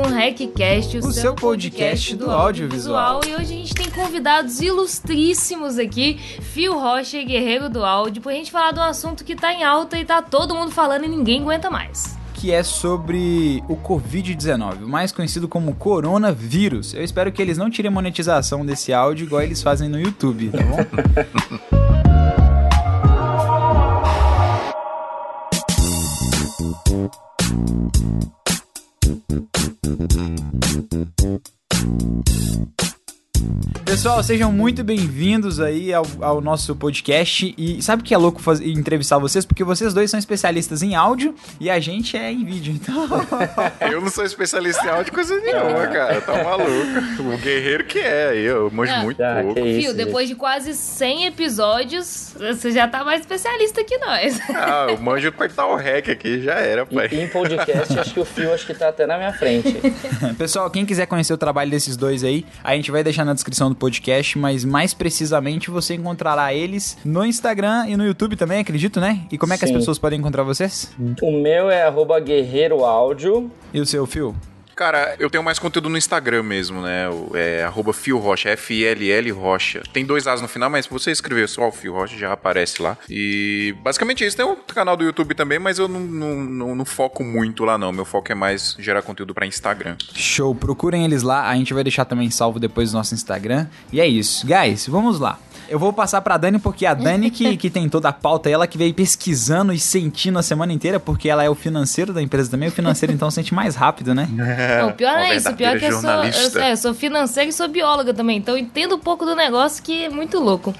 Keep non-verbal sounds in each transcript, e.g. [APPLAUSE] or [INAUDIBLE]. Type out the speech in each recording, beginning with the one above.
um RecCast, o, o seu podcast do audiovisual. E hoje a gente tem convidados ilustríssimos aqui, Fio Rocha e Guerreiro do Áudio, pra gente falar de um assunto que tá em alta e tá todo mundo falando e ninguém aguenta mais que é sobre o Covid-19, mais conhecido como coronavírus. Eu espero que eles não tirem monetização desse áudio igual eles fazem no YouTube, tá bom? [LAUGHS] Pessoal, sejam muito bem-vindos aí ao, ao, nosso podcast. E sabe o que é louco fazer, entrevistar vocês? Porque vocês dois são especialistas em áudio e a gente é em vídeo, então. [LAUGHS] eu não sou especialista em áudio coisa nenhuma, cara. Tá maluco. O guerreiro que é, eu manjo ah, muito ah, pouco. Fio, depois de quase 100 episódios, você já tá mais especialista que nós. ah, eu manjo apertar o rec aqui, já era, pai. E, em podcast, acho que o Fio acho que tá até na minha frente. [LAUGHS] Pessoal, quem quiser conhecer o trabalho desses dois aí, a gente vai deixar na descrição do podcast, mas mais precisamente você encontrará eles no Instagram e no YouTube também, acredito, né? E como é que Sim. as pessoas podem encontrar vocês? O meu é guerreiro áudio. E o seu, Fio? Cara, eu tenho mais conteúdo no Instagram mesmo, né? É arroba Fio Rocha, F-I-L-L Rocha. Tem dois As no final, mas se você escrever só o Fio Rocha, já aparece lá. E basicamente isso. Tem um canal do YouTube também, mas eu não, não, não, não foco muito lá, não. Meu foco é mais gerar conteúdo para Instagram. Show, procurem eles lá. A gente vai deixar também salvo depois no nosso Instagram. E é isso. Guys, vamos lá. Eu vou passar pra Dani, porque a Dani que, [LAUGHS] que tem toda a pauta, ela que veio pesquisando e sentindo a semana inteira, porque ela é o financeiro da empresa também. O financeiro, então, [LAUGHS] sente mais rápido, né? É, o pior é isso. O pior é que eu sou, eu, é, eu sou financeira e sou bióloga também. Então, eu entendo um pouco do negócio que é muito louco.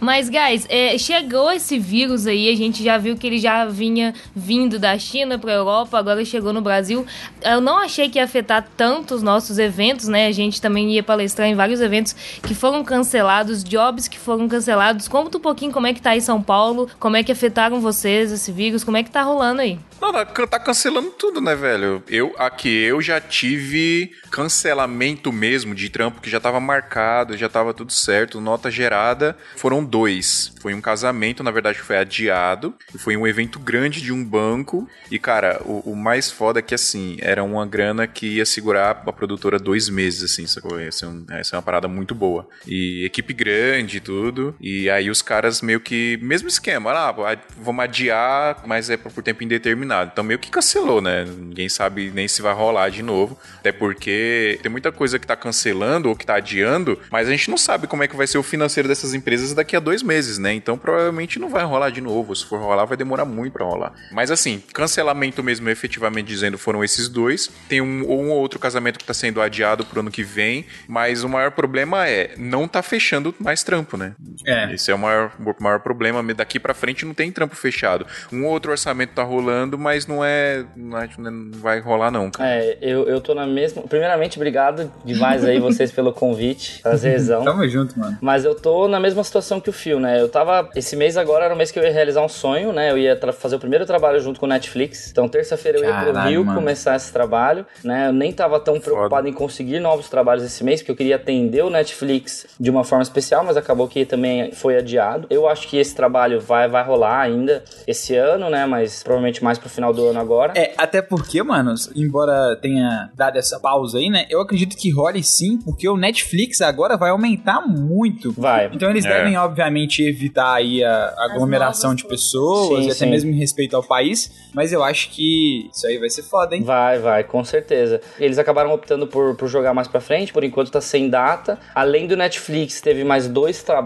Mas, guys, é, chegou esse vírus aí. A gente já viu que ele já vinha vindo da China pra Europa, agora chegou no Brasil. Eu não achei que ia afetar tanto os nossos eventos, né? A gente também ia palestrar em vários eventos que foram cancelados, jobs que foram foram cancelados. Conta um pouquinho como é que tá aí São Paulo, como é que afetaram vocês esse vírus, como é que tá rolando aí? Não, tá, cancelando tudo, né, velho? Eu aqui eu já tive cancelamento mesmo de trampo que já tava marcado, já tava tudo certo, nota gerada. Foram dois. Foi um casamento, na verdade, foi adiado. Foi um evento grande de um banco. E, cara, o, o mais foda é que, assim, era uma grana que ia segurar a produtora dois meses, assim, sacou? Essa é, um, é uma parada muito boa. E equipe grande e tudo. E aí os caras meio que. Mesmo esquema, ah, vamos adiar, mas é por tempo indeterminado. Então meio que cancelou, né? Ninguém sabe nem se vai rolar de novo. Até porque tem muita coisa que tá cancelando ou que tá adiando, mas a gente não sabe como é que vai ser o financeiro dessas empresas daqui a dois meses, né? Então provavelmente não vai rolar de novo. Se for rolar, vai demorar muito para rolar. Mas assim, cancelamento mesmo, efetivamente dizendo, foram esses dois. Tem um ou um outro casamento que tá sendo adiado pro ano que vem, mas o maior problema é não tá fechando mais trampo, né? É. Esse é o maior, o maior problema. Daqui para frente não tem trampo fechado. Um outro orçamento tá rolando, mas não é. Não, é, não vai rolar, não, cara. É, eu, eu tô na mesma. Primeiramente, obrigado demais aí vocês pelo convite. Prazerzão. [LAUGHS] Tamo junto, mano. Mas eu tô na mesma situação que o Fio, né? Eu tava. Esse mês agora era o mês que eu ia realizar um sonho, né? Eu ia fazer o primeiro trabalho junto com o Netflix. Então, terça-feira eu ia pro Rio mano. começar esse trabalho, né? Eu nem tava tão preocupado Foda. em conseguir novos trabalhos esse mês, porque eu queria atender o Netflix de uma forma especial, mas acabou que também foi adiado. Eu acho que esse trabalho vai, vai rolar ainda esse ano, né? Mas provavelmente mais pro final do ano agora. É, até porque, mano, embora tenha dado essa pausa aí, né? Eu acredito que role sim, porque o Netflix agora vai aumentar muito. Vai. Então eles é. devem, obviamente, evitar aí a aglomeração de pessoas sim, e até sim. mesmo em respeito ao país. Mas eu acho que isso aí vai ser foda, hein? Vai, vai, com certeza. Eles acabaram optando por, por jogar mais pra frente, por enquanto tá sem data. Além do Netflix, teve mais dois trabalhos.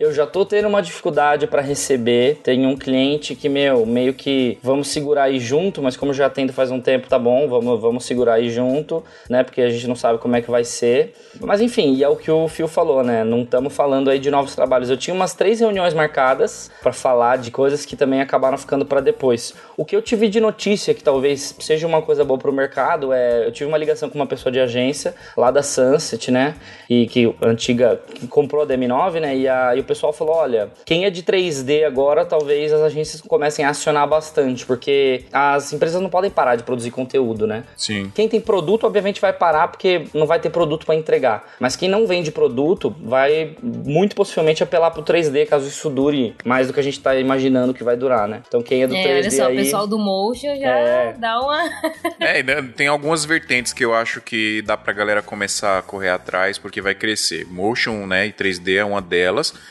Eu já tô tendo uma dificuldade para receber. Tem um cliente que, meu, meio que vamos segurar aí junto, mas como já tendo faz um tempo, tá bom, vamos, vamos segurar aí junto, né? Porque a gente não sabe como é que vai ser. Mas enfim, e é o que o Phil falou, né? Não estamos falando aí de novos trabalhos. Eu tinha umas três reuniões marcadas para falar de coisas que também acabaram ficando para depois. O que eu tive de notícia que talvez seja uma coisa boa pro mercado é, eu tive uma ligação com uma pessoa de agência lá da Sunset, né? E que antiga que comprou a DM9, né? Né? E, a, e o pessoal falou: olha, quem é de 3D agora, talvez as agências comecem a acionar bastante, porque as empresas não podem parar de produzir conteúdo, né? Sim. Quem tem produto, obviamente, vai parar porque não vai ter produto para entregar. Mas quem não vende produto vai muito possivelmente apelar pro 3D, caso isso dure mais do que a gente tá imaginando que vai durar, né? Então quem é do é, 3D. Olha só, aí... o pessoal do Motion já é. dá uma. [LAUGHS] é, tem algumas vertentes que eu acho que dá pra galera começar a correr atrás, porque vai crescer. Motion, né, e 3D é uma delas.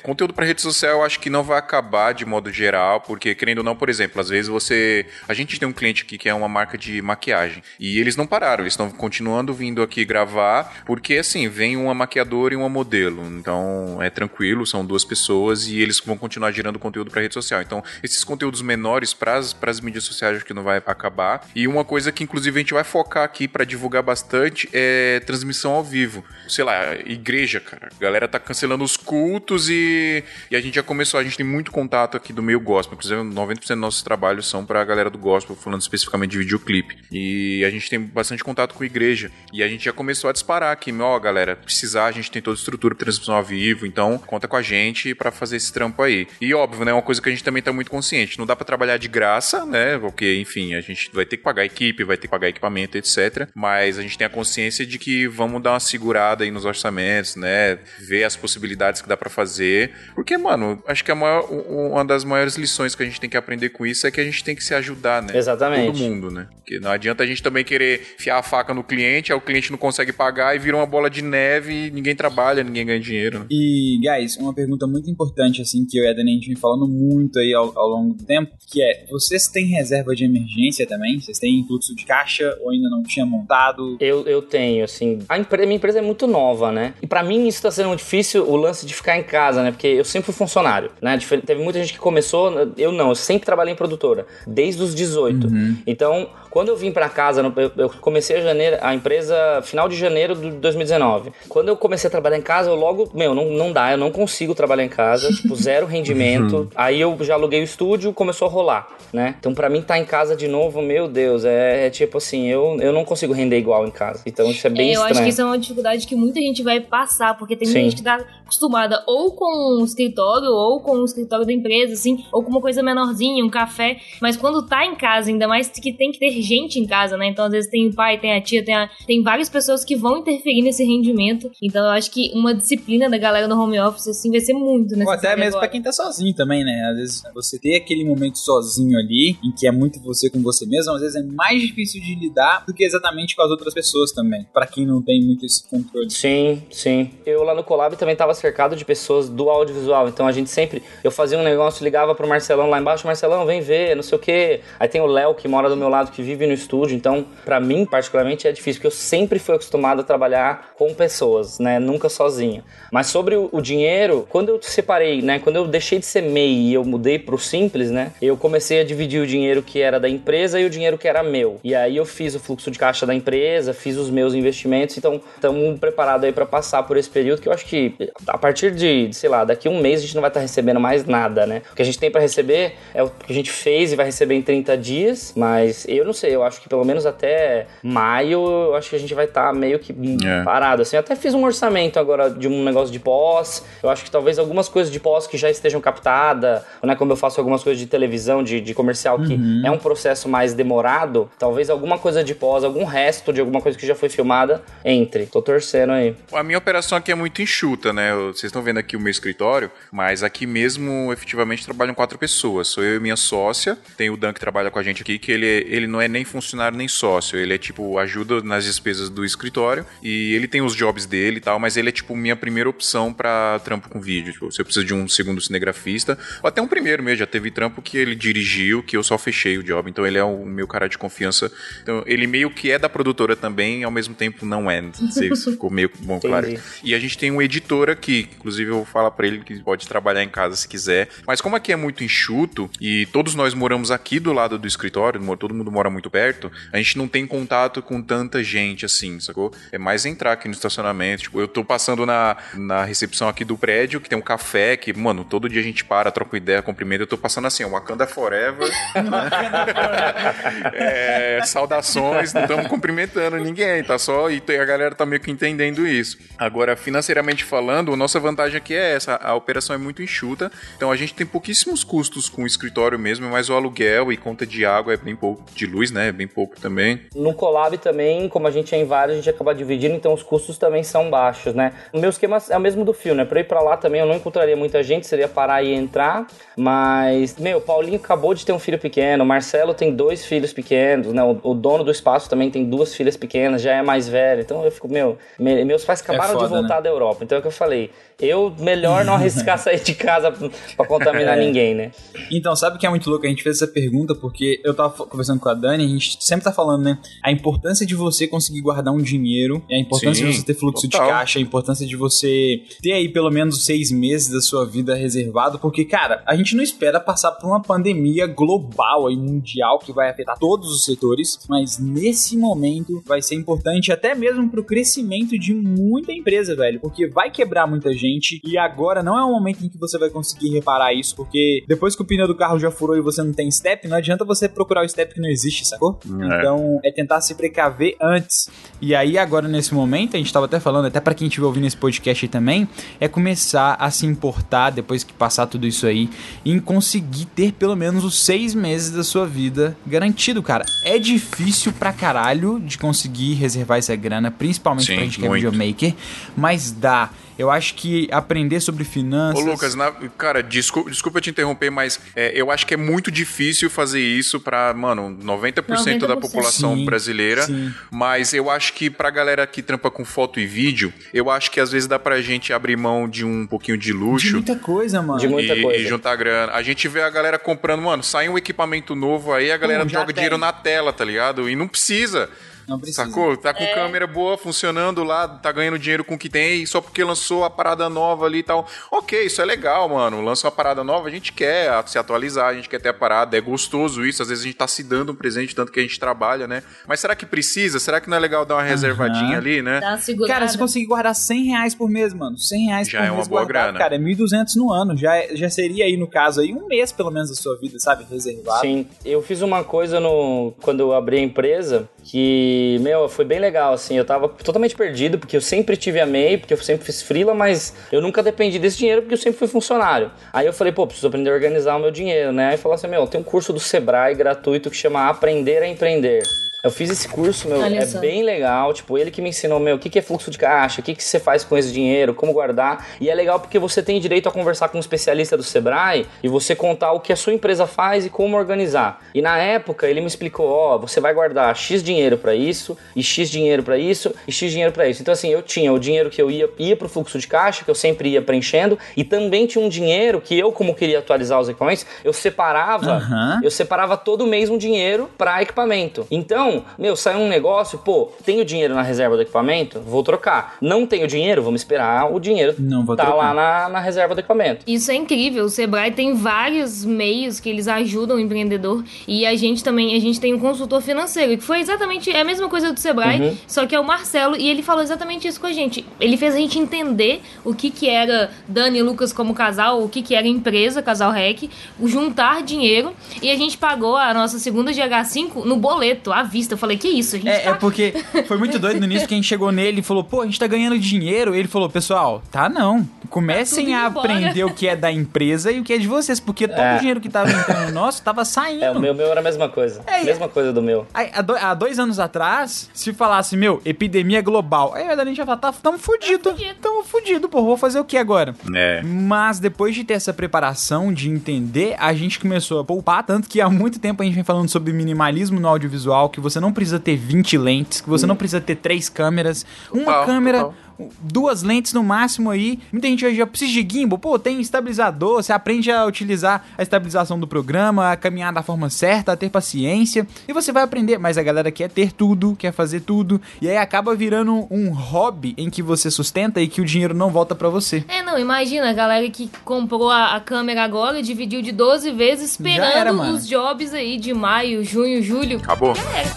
Conteúdo para rede social eu acho que não vai acabar de modo geral, porque querendo ou não, por exemplo, às vezes você. A gente tem um cliente aqui que é uma marca de maquiagem. E eles não pararam, eles estão continuando vindo aqui gravar, porque assim, vem uma maquiadora e uma modelo. Então é tranquilo, são duas pessoas e eles vão continuar gerando conteúdo para rede social. Então, esses conteúdos menores para as mídias sociais acho que não vai acabar. E uma coisa que inclusive a gente vai focar aqui para divulgar bastante é transmissão ao vivo. Sei lá, igreja, cara. A galera tá cancelando os cultos e, e a gente já começou, a gente tem muito contato aqui do meio gospel. Inclusive, 90% dos nossos trabalhos são para a galera do gospel, falando especificamente de videoclipe. E a gente tem bastante contato com a igreja. E a gente já começou a disparar aqui, ó, galera, precisar, a gente tem toda a estrutura para transmissão ao vivo, então conta com a gente para fazer esse trampo aí. E óbvio, né, uma coisa que a gente também tá muito consciente, não dá para trabalhar de graça, né? Porque, enfim, a gente vai ter que pagar equipe, vai ter que pagar equipamento, etc. Mas a gente tem a consciência de que vamos dar uma segurada aí nos orçamentos, né? Ver as possibilidades que dá para fazer. Porque, mano, acho que a maior, uma das maiores lições que a gente tem que aprender com isso é que a gente tem que se ajudar, né? Exatamente. Todo mundo, né? Porque não adianta a gente também querer fiar a faca no cliente, aí o cliente não consegue pagar e vira uma bola de neve e ninguém trabalha, ninguém ganha dinheiro. Né? E, guys, uma pergunta muito importante, assim, que eu e a Dani a gente vem falando muito aí ao, ao longo do tempo, que é, vocês têm reserva de emergência também? Vocês têm fluxo de caixa ou ainda não tinha montado? Eu, eu tenho, assim, a empresa, minha empresa é muito nova, né? E para mim isso tá sendo difícil, o lance de ficar em casa, né? Porque eu sempre fui funcionário, né? Teve muita gente que começou, eu não, eu sempre trabalhei em produtora, desde os 18. Uhum. Então, quando eu vim para casa, eu comecei a, janeiro, a empresa final de janeiro de 2019. Quando eu comecei a trabalhar em casa, eu logo, meu, não, não dá, eu não consigo trabalhar em casa, tipo, [LAUGHS] zero rendimento. Uhum. Aí eu já aluguei o estúdio, começou a rolar, né? Então para mim estar tá em casa de novo, meu Deus, é, é, tipo assim, eu, eu não consigo render igual em casa. Então isso é bem é, eu estranho. Eu acho que isso é uma dificuldade que muita gente vai passar, porque tem muita gente que tá acostumada ou com um escritório, ou com o um escritório da empresa, assim, ou com uma coisa menorzinha, um café, mas quando tá em casa, ainda mais que tem que ter gente em casa, né? Então, às vezes tem o pai, tem a tia, tem, a, tem várias pessoas que vão interferir nesse rendimento. Então, eu acho que uma disciplina da galera no home office, assim, vai ser muito Ou até mesmo para quem tá sozinho também, né? Às vezes você ter aquele momento sozinho ali, em que é muito você com você mesmo, às vezes é mais difícil de lidar do que exatamente com as outras pessoas também. para quem não tem muito esse controle. Sim, sim. Eu lá no Colab também tava cercado de pessoas do audiovisual. Então a gente sempre. Eu fazia um negócio, ligava pro Marcelão lá embaixo, Marcelão, vem ver, não sei o quê. Aí tem o Léo que mora do meu lado, que vive no estúdio então para mim particularmente é difícil porque eu sempre fui acostumado a trabalhar com pessoas, né, nunca sozinho. Mas sobre o, o dinheiro, quando eu separei, né, quando eu deixei de ser MEI e eu mudei pro simples, né, eu comecei a dividir o dinheiro que era da empresa e o dinheiro que era meu. E aí eu fiz o fluxo de caixa da empresa, fiz os meus investimentos, então estamos preparados aí para passar por esse período que eu acho que a partir de, sei lá, daqui um mês a gente não vai estar tá recebendo mais nada, né? O que a gente tem para receber é o que a gente fez e vai receber em 30 dias, mas eu não sei, eu acho que pelo menos até maio, eu acho que a gente vai estar tá meio que é. parado. Assim, eu até fiz um orçamento agora de um negócio de pós. Eu acho que talvez algumas coisas de pós que já estejam captadas, né? Como eu faço algumas coisas de televisão, de, de comercial, que uhum. é um processo mais demorado, talvez alguma coisa de pós, algum resto de alguma coisa que já foi filmada, entre. Tô torcendo aí. A minha operação aqui é muito enxuta, né? Vocês estão vendo aqui o meu escritório, mas aqui mesmo, efetivamente, trabalham quatro pessoas. Sou eu e minha sócia. Tem o Dan que trabalha com a gente aqui, que ele, ele não é nem funcionário nem sócio. Ele é tipo, ajuda nas despesas do escritório e ele tem os jobs dele e tal, mas ele é tipo minha primeira opção para trampo com vídeo. Tipo, se eu preciso de um segundo cinegrafista, ou até um primeiro mesmo, já teve trampo que ele dirigiu, que eu só fechei o job. Então ele é o meu cara de confiança. Então ele meio que é da produtora também, ao mesmo tempo não é. Não sei se ficou meio bom, claro. E a gente tem um editor aqui, inclusive eu vou falar para ele que pode trabalhar em casa se quiser. Mas como aqui é muito enxuto e todos nós moramos aqui do lado do escritório, todo mundo mora muito perto, a gente não tem contato com tanta gente assim, sacou? É mais entrar aqui no estacionamento. Tipo, eu tô passando na, na recepção aqui do prédio, que tem um café, que, mano, todo dia a gente para, troca ideia, cumprimenta. Eu tô passando assim, ó, Wakanda Forever. [LAUGHS] [LAUGHS] é, saudações, não estamos cumprimentando ninguém, tá só. E a galera tá meio que entendendo isso. Agora, financeiramente falando, a nossa vantagem vantagem aqui é essa, a operação é muito enxuta, então a gente tem pouquíssimos custos com o escritório mesmo, mas o aluguel e conta de água é bem pouco, de luz, né, é bem pouco também. No Colab também, como a gente é em vários, a gente acaba dividindo, então os custos também são baixos, né? O meu esquema é o mesmo do fio, né? Pra ir pra lá também eu não encontraria muita gente, seria parar e entrar, mas, meu, Paulinho acabou de ter um filho pequeno, o Marcelo tem dois filhos pequenos, né? O, o, dono do espaço também tem duas filhas pequenas, já é mais velho, então eu fico, meu, me, meus pais acabaram é foda, de voltar né? da Europa, então é o que eu falei, eu melhor não arriscar [LAUGHS] sair de casa pra contaminar é. ninguém, né? Então, sabe o que é muito louco? A gente fez essa pergunta porque eu tava conversando com a Dani, a gente sempre tá falando, né? A importância de você conseguir guardar um dinheiro, a importância Sim, de você ter fluxo total. de caixa, a importância de você ter aí pelo menos seis meses da sua vida reservado, porque, cara, a gente não espera passar por uma pandemia global e mundial que vai afetar todos os setores, mas nesse momento vai ser importante até mesmo pro crescimento de muita empresa, velho, porque vai quebrar muita gente E agora não é o momento em que você vai conseguir reparar isso, porque depois que o pneu do carro já furou e você não tem step, não adianta você procurar o step que não existe, sacou? É. Então é tentar se precaver antes. E aí, agora nesse momento, a gente tava até falando, até para quem estiver ouvindo esse podcast aí também, é começar a se importar depois que passar tudo isso aí, em conseguir ter pelo menos os seis meses da sua vida garantido, cara. É difícil pra caralho de conseguir reservar essa grana, principalmente Sim, pra gente que é videomaker, mas dá. Eu acho que aprender sobre finanças. Ô, Lucas, na, cara, desculpa, desculpa te interromper, mas é, eu acho que é muito difícil fazer isso para, mano, 90%, 90%, da população sim, brasileira. Sim. Mas eu acho que pra galera que trampa com foto e vídeo, eu acho que às vezes dá pra gente abrir mão de um pouquinho de luxo. De muita coisa, mano. De muita e, coisa. E juntar grana. A gente vê a galera comprando, mano, sai um equipamento novo aí, a galera joga tem. dinheiro na tela, tá ligado? E não precisa. Não precisa. Sacou? Tá com é. câmera boa, funcionando lá, tá ganhando dinheiro com o que tem, só porque lançou a parada nova ali e tal. Ok, isso é legal, mano. Lança uma parada nova, a gente quer se atualizar, a gente quer ter a parada. É gostoso isso. Às vezes a gente tá se dando um presente, tanto que a gente trabalha, né? Mas será que precisa? Será que não é legal dar uma reservadinha uhum. ali, né? Cara, você conseguir guardar 100 reais por mês, mano. 100 reais já por é mês. Já é uma boa guardado, grana. Cara, é 1.200 no ano. Já, é, já seria aí, no caso, aí, um mês pelo menos da sua vida, sabe? Reservado. Sim. Eu fiz uma coisa no quando eu abri a empresa que, meu, foi bem legal, assim. Eu tava totalmente perdido, porque eu sempre tive a MEI, porque eu sempre fiz frila, mas eu nunca dependi desse dinheiro, porque eu sempre fui funcionário. Aí eu falei, pô, preciso aprender a organizar o meu dinheiro, né? Aí falou assim, meu, tem um curso do Sebrae gratuito que chama Aprender a Empreender. Eu fiz esse curso, meu, Olha é só. bem legal. Tipo, ele que me ensinou, meu, o que, que é fluxo de caixa, o que, que você faz com esse dinheiro, como guardar. E é legal porque você tem direito a conversar com um especialista do Sebrae e você contar o que a sua empresa faz e como organizar. E na época ele me explicou, ó, oh, você vai guardar X dinheiro para isso, e X dinheiro para isso, e X dinheiro para isso. Então assim, eu tinha o dinheiro que eu ia, ia pro fluxo de caixa, que eu sempre ia preenchendo, e também tinha um dinheiro que eu, como queria atualizar os equipamentos, eu separava, uhum. eu separava todo mês um dinheiro para equipamento. Então, meu, saiu um negócio, pô, tenho dinheiro na reserva do equipamento, vou trocar. Não tenho dinheiro, vamos esperar o dinheiro Não vou tá trocar. lá na, na reserva do equipamento. Isso é incrível. O Sebrae tem vários meios que eles ajudam o empreendedor e a gente também, a gente tem um consultor financeiro, que foi exatamente a mesma coisa do Sebrae, uhum. só que é o Marcelo e ele falou exatamente isso com a gente. Ele fez a gente entender o que que era Dani e Lucas como casal, o que que era empresa, Casal Rec, juntar dinheiro e a gente pagou a nossa segunda GH5 no boleto, à vista. Eu falei, que isso? A gente é, tá... é porque foi muito doido no início que a gente chegou nele e falou, pô, a gente tá ganhando dinheiro. Ele falou, pessoal, tá não. Comecem tá a aprender o que é da empresa e o que é de vocês, porque todo é. o dinheiro que tava entrando nosso tava saindo. É, o meu, meu era a mesma coisa. É, mesma coisa do meu. Aí, há, do, há, dois anos atrás, se falasse, meu, epidemia global, aí a gente já fala, tá, tamo fudido. Tá tamo fudido, pô, vou fazer o que agora? É. Mas depois de ter essa preparação, de entender, a gente começou a poupar, tanto que há muito tempo a gente vem falando sobre minimalismo no audiovisual, que você não precisa ter 20 lentes, que você hum. não precisa ter três câmeras. Uma câmera, total duas lentes no máximo aí. Muita gente já precisa de gimbal. Pô, tem estabilizador, você aprende a utilizar a estabilização do programa, a caminhar da forma certa, a ter paciência. E você vai aprender. Mas a galera quer ter tudo, quer fazer tudo. E aí acaba virando um hobby em que você sustenta e que o dinheiro não volta para você. É, não, imagina a galera que comprou a, a câmera agora, dividiu de 12 vezes, esperando era, os jobs aí de maio, junho, julho. Acabou. Já era.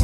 É.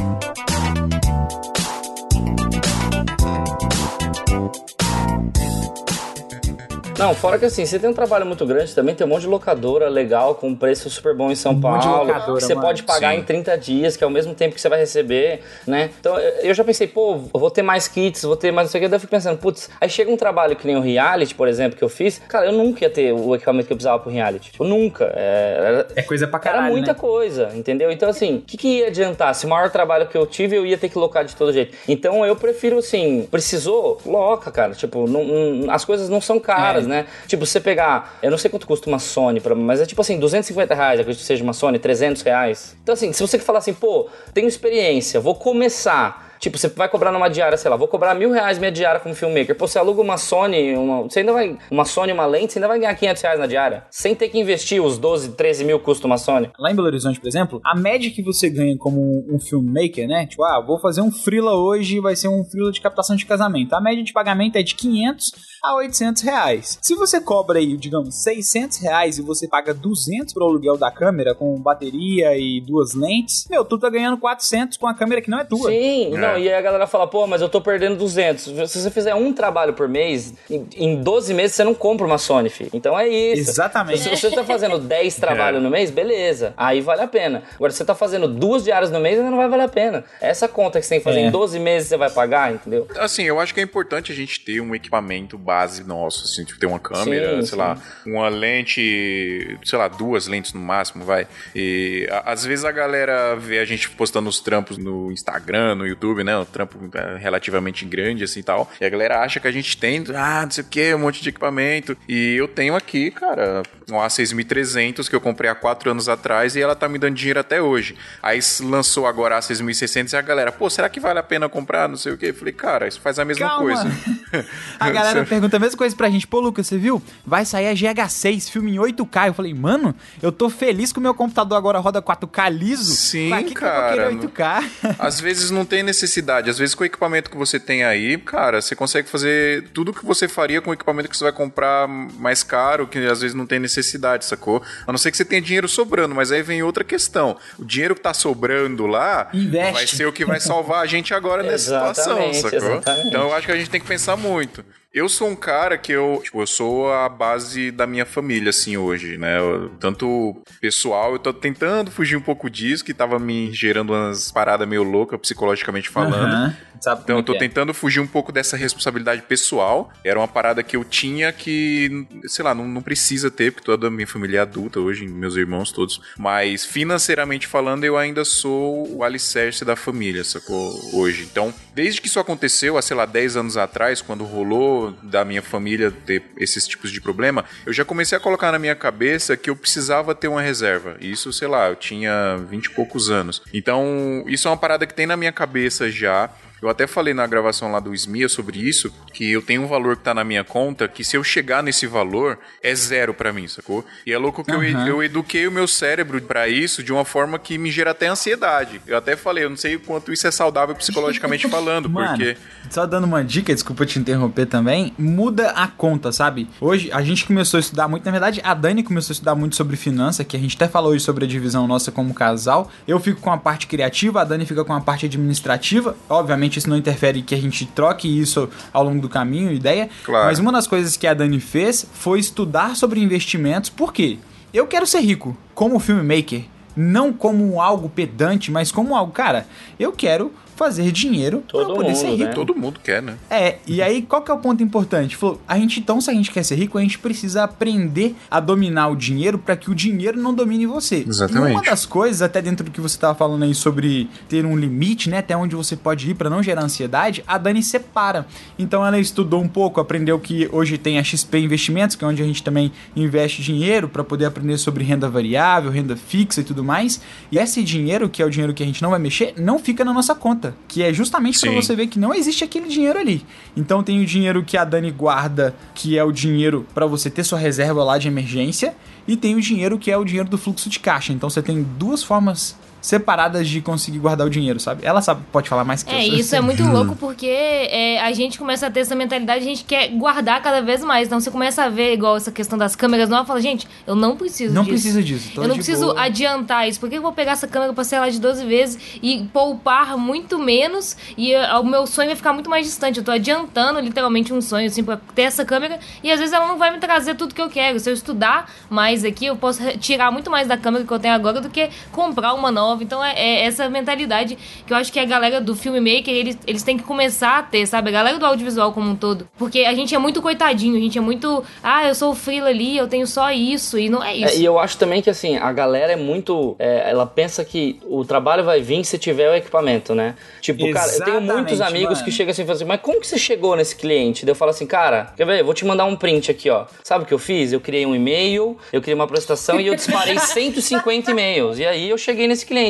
Não, fora que assim, você tem um trabalho muito grande, também tem um monte de locadora legal, com um preço super bom em São um Paulo. Locadora, que você mano. pode pagar Sim. em 30 dias, que é o mesmo tempo que você vai receber, né? Então eu já pensei, pô, vou ter mais kits, vou ter mais não sei o que. Daí eu fico pensando, putz, aí chega um trabalho que nem o reality, por exemplo, que eu fiz, cara, eu nunca ia ter o equipamento que eu precisava pro reality. Tipo, nunca. É, era, é coisa pra caralho. Era muita né? coisa, entendeu? Então, assim, o que, que ia adiantar? Se o maior trabalho que eu tive, eu ia ter que locar de todo jeito. Então eu prefiro, assim, precisou, loca, cara. Tipo, não, não, as coisas não são caras, é. né? Tipo, você pegar, eu não sei quanto custa uma Sony, mas é tipo assim, 250 reais, acredito que seja uma Sony, 300 reais. Então, assim, se você falar assim, pô, tenho experiência, vou começar Tipo, você vai cobrar numa diária, sei lá, vou cobrar mil reais minha diária como filmmaker. Pô, você aluga uma Sony, uma, você ainda vai. Uma Sony, uma lente, você ainda vai ganhar 500 reais na diária. Sem ter que investir os 12, 13 mil custa uma Sony. Lá em Belo Horizonte, por exemplo, a média que você ganha como um filmmaker, né? Tipo, ah, vou fazer um freela hoje, vai ser um freela de captação de casamento. A média de pagamento é de 500 a 800 reais. Se você cobra aí, digamos, 600 reais e você paga 200 pro aluguel da câmera com bateria e duas lentes, meu, tu tá ganhando 400 com a câmera que não é tua. Sim, é. Não, e aí a galera fala, pô, mas eu tô perdendo 200. Se você fizer um trabalho por mês, em 12 meses você não compra uma Sony, filho. Então é isso. Exatamente. Se você tá fazendo 10 trabalhos é. no mês, beleza. Aí vale a pena. Agora, se você tá fazendo duas diárias no mês, ainda não vai valer a pena. Essa conta que você tem que fazer é. em 12 meses, você vai pagar, entendeu? Assim, eu acho que é importante a gente ter um equipamento base nosso, assim, tipo, ter uma câmera, sim, sei sim. lá, uma lente, sei lá, duas lentes no máximo, vai. E a, às vezes a galera vê a gente postando os trampos no Instagram, no YouTube, né? O trampo é, relativamente grande, assim e tal. E a galera acha que a gente tem, ah, não sei o que, um monte de equipamento. E eu tenho aqui, cara, um A6300 que eu comprei há quatro anos atrás e ela tá me dando dinheiro até hoje. Aí lançou agora a 6600 e a galera, pô, será que vale a pena comprar? Não sei o que. Eu falei, cara, isso faz a mesma Calma. coisa. [LAUGHS] a galera pergunta a mesma coisa pra gente, pô, Lucas, você viu? Vai sair a GH6, filme em 8K. Eu falei, mano, eu tô feliz que o meu computador agora roda 4K liso. Sim, cara. Que eu 8K? Às vezes não tem necessidade. Às vezes com o equipamento que você tem aí, cara, você consegue fazer tudo que você faria com o equipamento que você vai comprar mais caro, que às vezes não tem necessidade, sacou? A não ser que você tenha dinheiro sobrando, mas aí vem outra questão. O dinheiro que tá sobrando lá Investe. vai ser o que vai salvar a gente agora nessa [LAUGHS] situação, sacou? Exatamente. Então eu acho que a gente tem que pensar muito. Eu sou um cara que eu, tipo, eu sou a base da minha família, assim, hoje, né? Eu, tanto pessoal, eu tô tentando fugir um pouco disso, que tava me gerando umas paradas meio loucas, psicologicamente falando. Uhum. então eu tô é. tentando fugir um pouco dessa responsabilidade pessoal. Era uma parada que eu tinha que, sei lá, não, não precisa ter, porque toda a minha família é adulta hoje, meus irmãos todos. Mas financeiramente falando, eu ainda sou o alicerce da família, sacou? Hoje. Então, desde que isso aconteceu, há, sei lá, 10 anos atrás, quando rolou da minha família ter esses tipos de problema, eu já comecei a colocar na minha cabeça que eu precisava ter uma reserva. Isso, sei lá, eu tinha vinte e poucos anos. Então, isso é uma parada que tem na minha cabeça já. Eu até falei na gravação lá do SMIA sobre isso, que eu tenho um valor que tá na minha conta, que se eu chegar nesse valor, é zero para mim, sacou? E é louco que uhum. eu, eu eduquei o meu cérebro para isso de uma forma que me gera até ansiedade. Eu até falei, eu não sei o quanto isso é saudável psicologicamente [LAUGHS] falando, Mano, porque... Só dando uma dica, desculpa te interromper também, muda a conta, sabe? Hoje, a gente começou a estudar muito, na verdade, a Dani começou a estudar muito sobre finança, que a gente até falou hoje sobre a divisão nossa como casal. Eu fico com a parte criativa, a Dani fica com a parte administrativa. Obviamente, isso não interfere que a gente troque isso ao longo do caminho, ideia. Claro. Mas uma das coisas que a Dani fez foi estudar sobre investimentos, por quê? Eu quero ser rico como filmmaker, não como algo pedante, mas como algo, cara, eu quero fazer dinheiro Todo pra poder mundo, ser rico. Né? Todo mundo quer, né? É, e aí qual que é o ponto importante? Falou, a gente então, se a gente quer ser rico, a gente precisa aprender a dominar o dinheiro para que o dinheiro não domine você. Exatamente. E uma das coisas, até dentro do que você tava falando aí sobre ter um limite, né, até onde você pode ir para não gerar ansiedade, a Dani separa. Então ela estudou um pouco, aprendeu que hoje tem a XP Investimentos, que é onde a gente também investe dinheiro para poder aprender sobre renda variável, renda fixa e tudo mais. E esse dinheiro, que é o dinheiro que a gente não vai mexer, não fica na nossa conta que é justamente para você ver que não existe aquele dinheiro ali. Então tem o dinheiro que a Dani guarda, que é o dinheiro para você ter sua reserva lá de emergência, e tem o dinheiro que é o dinheiro do fluxo de caixa. Então você tem duas formas separadas de conseguir guardar o dinheiro, sabe? Ela sabe, pode falar mais que É, eu. isso é muito [LAUGHS] louco porque é, a gente começa a ter essa mentalidade, a gente quer guardar cada vez mais. Então você começa a ver, igual essa questão das câmeras novas, fala, gente, eu não preciso não disso. Não precisa disso. Eu não preciso boa. adiantar isso. Por que eu vou pegar essa câmera pra lá de 12 vezes e poupar muito menos e uh, o meu sonho vai ficar muito mais distante? Eu tô adiantando literalmente um sonho, assim, pra ter essa câmera e às vezes ela não vai me trazer tudo que eu quero. Se eu estudar mais aqui, eu posso tirar muito mais da câmera que eu tenho agora do que comprar uma nova. Então é, é essa mentalidade que eu acho que a galera do filmmaker, eles, eles têm que começar a ter, sabe? A galera do audiovisual como um todo. Porque a gente é muito coitadinho, a gente é muito. Ah, eu sou o frila ali, eu tenho só isso, e não é isso. É, e eu acho também que assim, a galera é muito. É, ela pensa que o trabalho vai vir se tiver o equipamento, né? Tipo, Exatamente, cara, eu tenho muitos amigos mano. que chegam assim e falam assim, mas como que você chegou nesse cliente? Daí eu falo assim, cara, quer ver? Eu vou te mandar um print aqui, ó. Sabe o que eu fiz? Eu criei um e-mail, eu criei uma prestação e eu disparei [LAUGHS] 150 e-mails. E aí eu cheguei nesse cliente.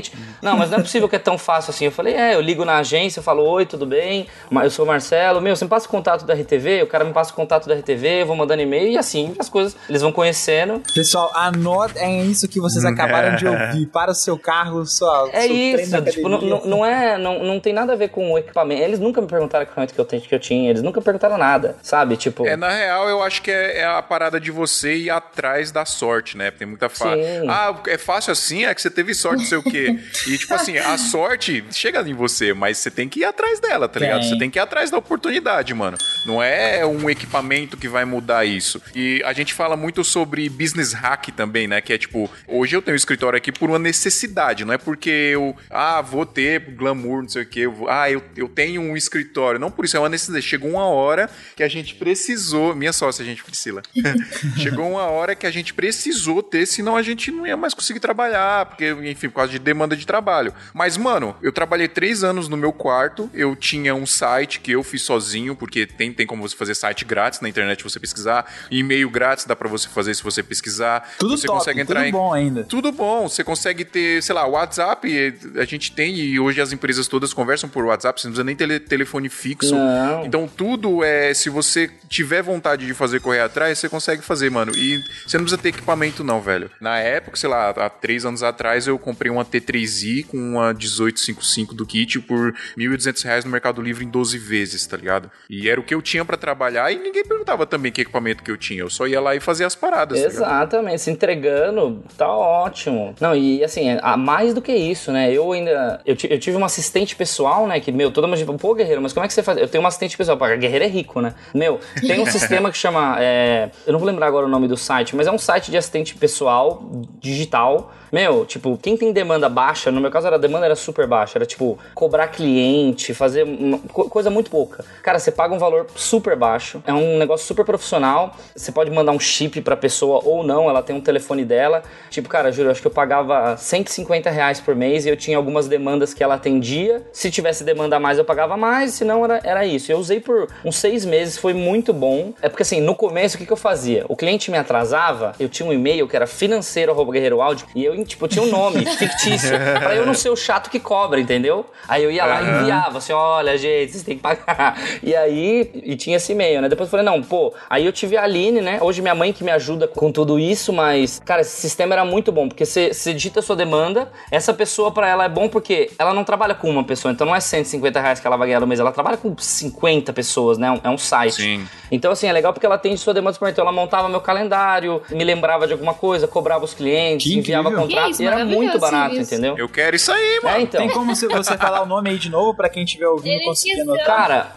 Não, mas não é possível que é tão fácil assim. Eu falei, é, eu ligo na agência, eu falo, oi, tudo bem? Eu sou o Marcelo. Meu, você me passa o contato da RTV? O cara me passa o contato da RTV, eu vou mandando e-mail e assim as coisas, eles vão conhecendo. Pessoal, anota, é isso que vocês acabaram de ouvir. [LAUGHS] Para o seu carro, sua, é isso, tipo, não, não, é, não, não tem nada a ver com o equipamento. Eles nunca me perguntaram o equipamento que eu, tenho, que eu tinha, eles nunca perguntaram nada, sabe? Tipo... É, na real, eu acho que é, é a parada de você ir atrás da sorte, né? Tem muita fácil. Ah, é fácil assim? É que você teve sorte, não sei o quê. E, tipo assim, a [LAUGHS] sorte chega em você, mas você tem que ir atrás dela, tá ligado? Você tem que ir atrás da oportunidade, mano. Não é um equipamento que vai mudar isso. E a gente fala muito sobre business hack também, né? Que é tipo, hoje eu tenho um escritório aqui por uma necessidade, não é porque eu, ah, vou ter glamour, não sei o quê, eu, ah, eu, eu tenho um escritório. Não por isso, é uma necessidade. Chegou uma hora que a gente precisou, minha sócia, gente, Priscila. [LAUGHS] Chegou uma hora que a gente precisou ter, senão a gente não ia mais conseguir trabalhar, porque, enfim, por causa de demanda de trabalho. Mas, mano, eu trabalhei três anos no meu quarto, eu tinha um site que eu fiz sozinho, porque tem, tem como você fazer site grátis na internet, você pesquisar, e-mail grátis dá para você fazer se você pesquisar. Tudo você top, consegue entrar tudo em... bom ainda. Tudo bom, você consegue ter, sei lá, WhatsApp, a gente tem, e hoje as empresas todas conversam por WhatsApp, você não precisa nem ter telefone fixo. Não. Então tudo é, se você tiver vontade de fazer correr atrás, você consegue fazer, mano. E você não precisa ter equipamento não, velho. Na época, sei lá, há três anos atrás, eu comprei uma T3i com uma 1855 do kit por R$ 1.200 no Mercado Livre em 12 vezes, tá ligado? E era o que eu tinha para trabalhar e ninguém perguntava também que equipamento que eu tinha. Eu só ia lá e fazia as paradas. Tá Exatamente, tá se entregando, tá ótimo. Não, e assim, a mais do que isso, né? Eu ainda. Eu, eu tive uma assistente pessoal, né? Que, meu, toda uma gente pô, Guerreiro, mas como é que você faz? Eu tenho uma assistente pessoal, porque Guerreiro é rico, né? Meu, tem um [LAUGHS] sistema que chama. É, eu não vou lembrar agora o nome do site, mas é um site de assistente pessoal digital meu, tipo, quem tem demanda baixa, no meu caso era a demanda era super baixa, era tipo cobrar cliente, fazer uma, coisa muito pouca. Cara, você paga um valor super baixo, é um negócio super profissional. Você pode mandar um chip pra pessoa ou não, ela tem um telefone dela. Tipo, cara, juro, acho que eu pagava 150 reais por mês e eu tinha algumas demandas que ela atendia. Se tivesse demanda a mais, eu pagava mais, se não, era, era isso. Eu usei por uns seis meses, foi muito bom. É porque assim, no começo, o que, que eu fazia? O cliente me atrasava, eu tinha um e-mail que era financeiro.guerreiro áudio e eu tipo, tinha um nome [LAUGHS] fictício, pra eu não ser o chato que cobra, entendeu? Aí eu ia lá e enviava, assim, olha, gente, vocês têm que pagar. [LAUGHS] E aí, e tinha esse e-mail, né? Depois eu falei, não, pô, aí eu tive a Aline, né? Hoje minha mãe que me ajuda com tudo isso, mas, cara, esse sistema era muito bom, porque você, digita a sua demanda, essa pessoa para ela é bom porque ela não trabalha com uma pessoa, então não é 150 reais que ela vai ganhar no mês, ela trabalha com 50 pessoas, né? É um site. Sim. Então, assim, é legal porque ela atende sua demanda, então ela montava meu calendário, me lembrava de alguma coisa, cobrava os clientes, que enviava incrível. Contrato, isso, e era muito barato, isso. entendeu? Eu quero isso aí, mano. É, então. Tem como você falar o nome aí de novo pra quem estiver ouvindo conseguir anotar? Cara,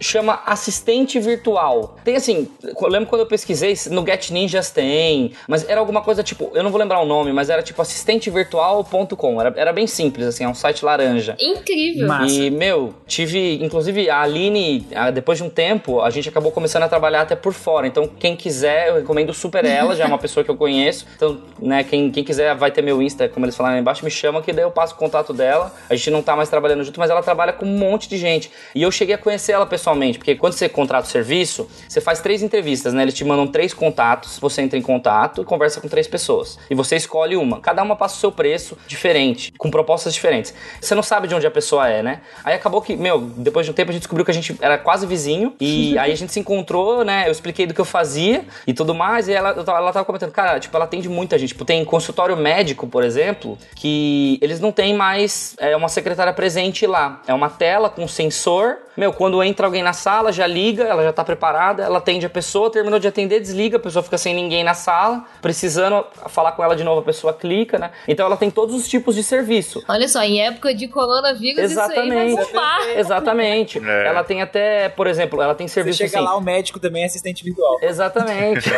chama assistente virtual. Tem assim, eu lembro quando eu pesquisei, no Get Ninjas tem, mas era alguma coisa tipo, eu não vou lembrar o nome, mas era tipo assistentevirtual.com. Era, era bem simples, assim, é um site laranja. Incrível. Massa. E, meu, tive, inclusive, a Aline, depois de um tempo, a gente acabou começando a trabalhar até por fora. Então, quem quiser, eu recomendo super ela, já é uma [LAUGHS] pessoa que eu conheço. Então, né, quem, quem quiser vai ter meu Insta, como eles falaram aí embaixo, me chama que daí eu passo o contato dela. A gente não tá mais trabalhando junto, mas ela trabalha com um monte de gente. E eu cheguei a conhecer conhecer ela pessoalmente, porque quando você contrata o serviço, você faz três entrevistas, né? Eles te mandam três contatos, você entra em contato e conversa com três pessoas. E você escolhe uma. Cada uma passa o seu preço diferente, com propostas diferentes. Você não sabe de onde a pessoa é, né? Aí acabou que, meu, depois de um tempo a gente descobriu que a gente era quase vizinho e [LAUGHS] aí a gente se encontrou, né? Eu expliquei do que eu fazia e tudo mais, e ela, ela tava comentando, cara, tipo, ela atende muita gente. Tipo, tem consultório médico, por exemplo, que eles não têm mais é, uma secretária presente lá. É uma tela com sensor. Meu, quando entra alguém na sala, já liga, ela já tá preparada, ela atende a pessoa, terminou de atender, desliga, a pessoa fica sem ninguém na sala, precisando falar com ela de novo, a pessoa clica, né? Então ela tem todos os tipos de serviço. Olha só, em época de coronavírus, Exatamente. isso aí vai bombar. [LAUGHS] Exatamente. É. Ela tem até, por exemplo, ela tem serviço Você chega assim, lá, o médico também é assistente virtual. Exatamente.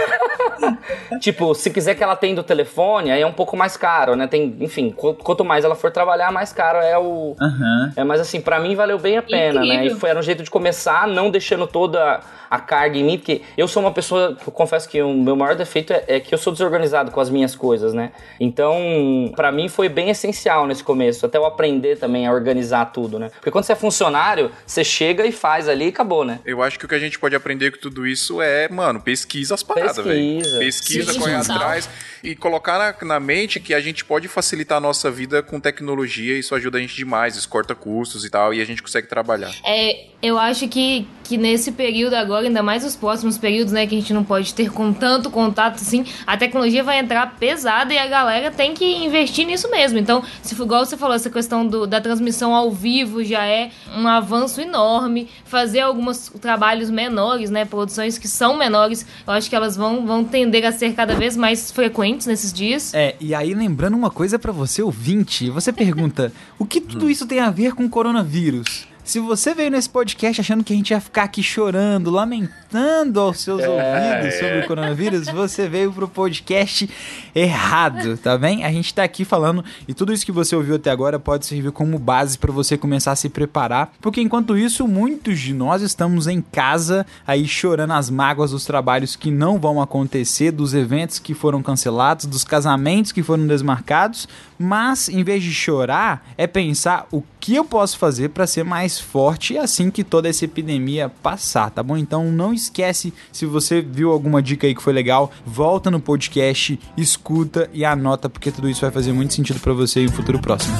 [LAUGHS] tipo, se quiser que ela atenda o telefone, aí é um pouco mais caro, né? Tem, enfim, quanto mais ela for trabalhar, mais caro é o. Uhum. É, mas assim, para mim valeu bem a pena, Incrível. né? E foi era um jeito de começar, não deixando toda a carga em mim, porque eu sou uma pessoa, eu confesso que o meu maior defeito é, é que eu sou desorganizado com as minhas coisas, né? Então, para mim foi bem essencial nesse começo, até eu aprender também a organizar tudo, né? Porque quando você é funcionário, você chega e faz ali e acabou, né? Eu acho que o que a gente pode aprender com tudo isso é, mano, pesquisa as paradas, velho. Pesquisa. Pesquisa, corre atrás e colocar na, na, mente que a gente pode facilitar a nossa vida com tecnologia, isso ajuda a gente demais, isso corta custos e tal, e a gente consegue trabalhar. É, eu acho que, que nesse período agora, ainda mais os próximos períodos, né, que a gente não pode ter com tanto contato assim, a tecnologia vai entrar pesada e a galera tem que investir nisso mesmo. Então, se igual você falou, essa questão do, da transmissão ao vivo já é um avanço enorme. Fazer alguns trabalhos menores, né, produções que são menores, eu acho que elas vão, vão tender a ser cada vez mais frequentes nesses dias. É, e aí lembrando uma coisa para você ouvinte, você pergunta, [LAUGHS] o que tudo isso tem a ver com coronavírus? Se você veio nesse podcast achando que a gente ia ficar aqui chorando, lamentando aos seus é, ouvidos é. sobre o coronavírus, você veio pro podcast errado, tá bem? A gente tá aqui falando e tudo isso que você ouviu até agora pode servir como base para você começar a se preparar, porque enquanto isso, muitos de nós estamos em casa aí chorando as mágoas dos trabalhos que não vão acontecer, dos eventos que foram cancelados, dos casamentos que foram desmarcados, mas em vez de chorar, é pensar o que eu posso fazer para ser mais forte assim que toda essa epidemia passar, tá bom? Então não esquece, se você viu alguma dica aí que foi legal, volta no podcast, escuta e anota porque tudo isso vai fazer muito sentido para você em um futuro próximo.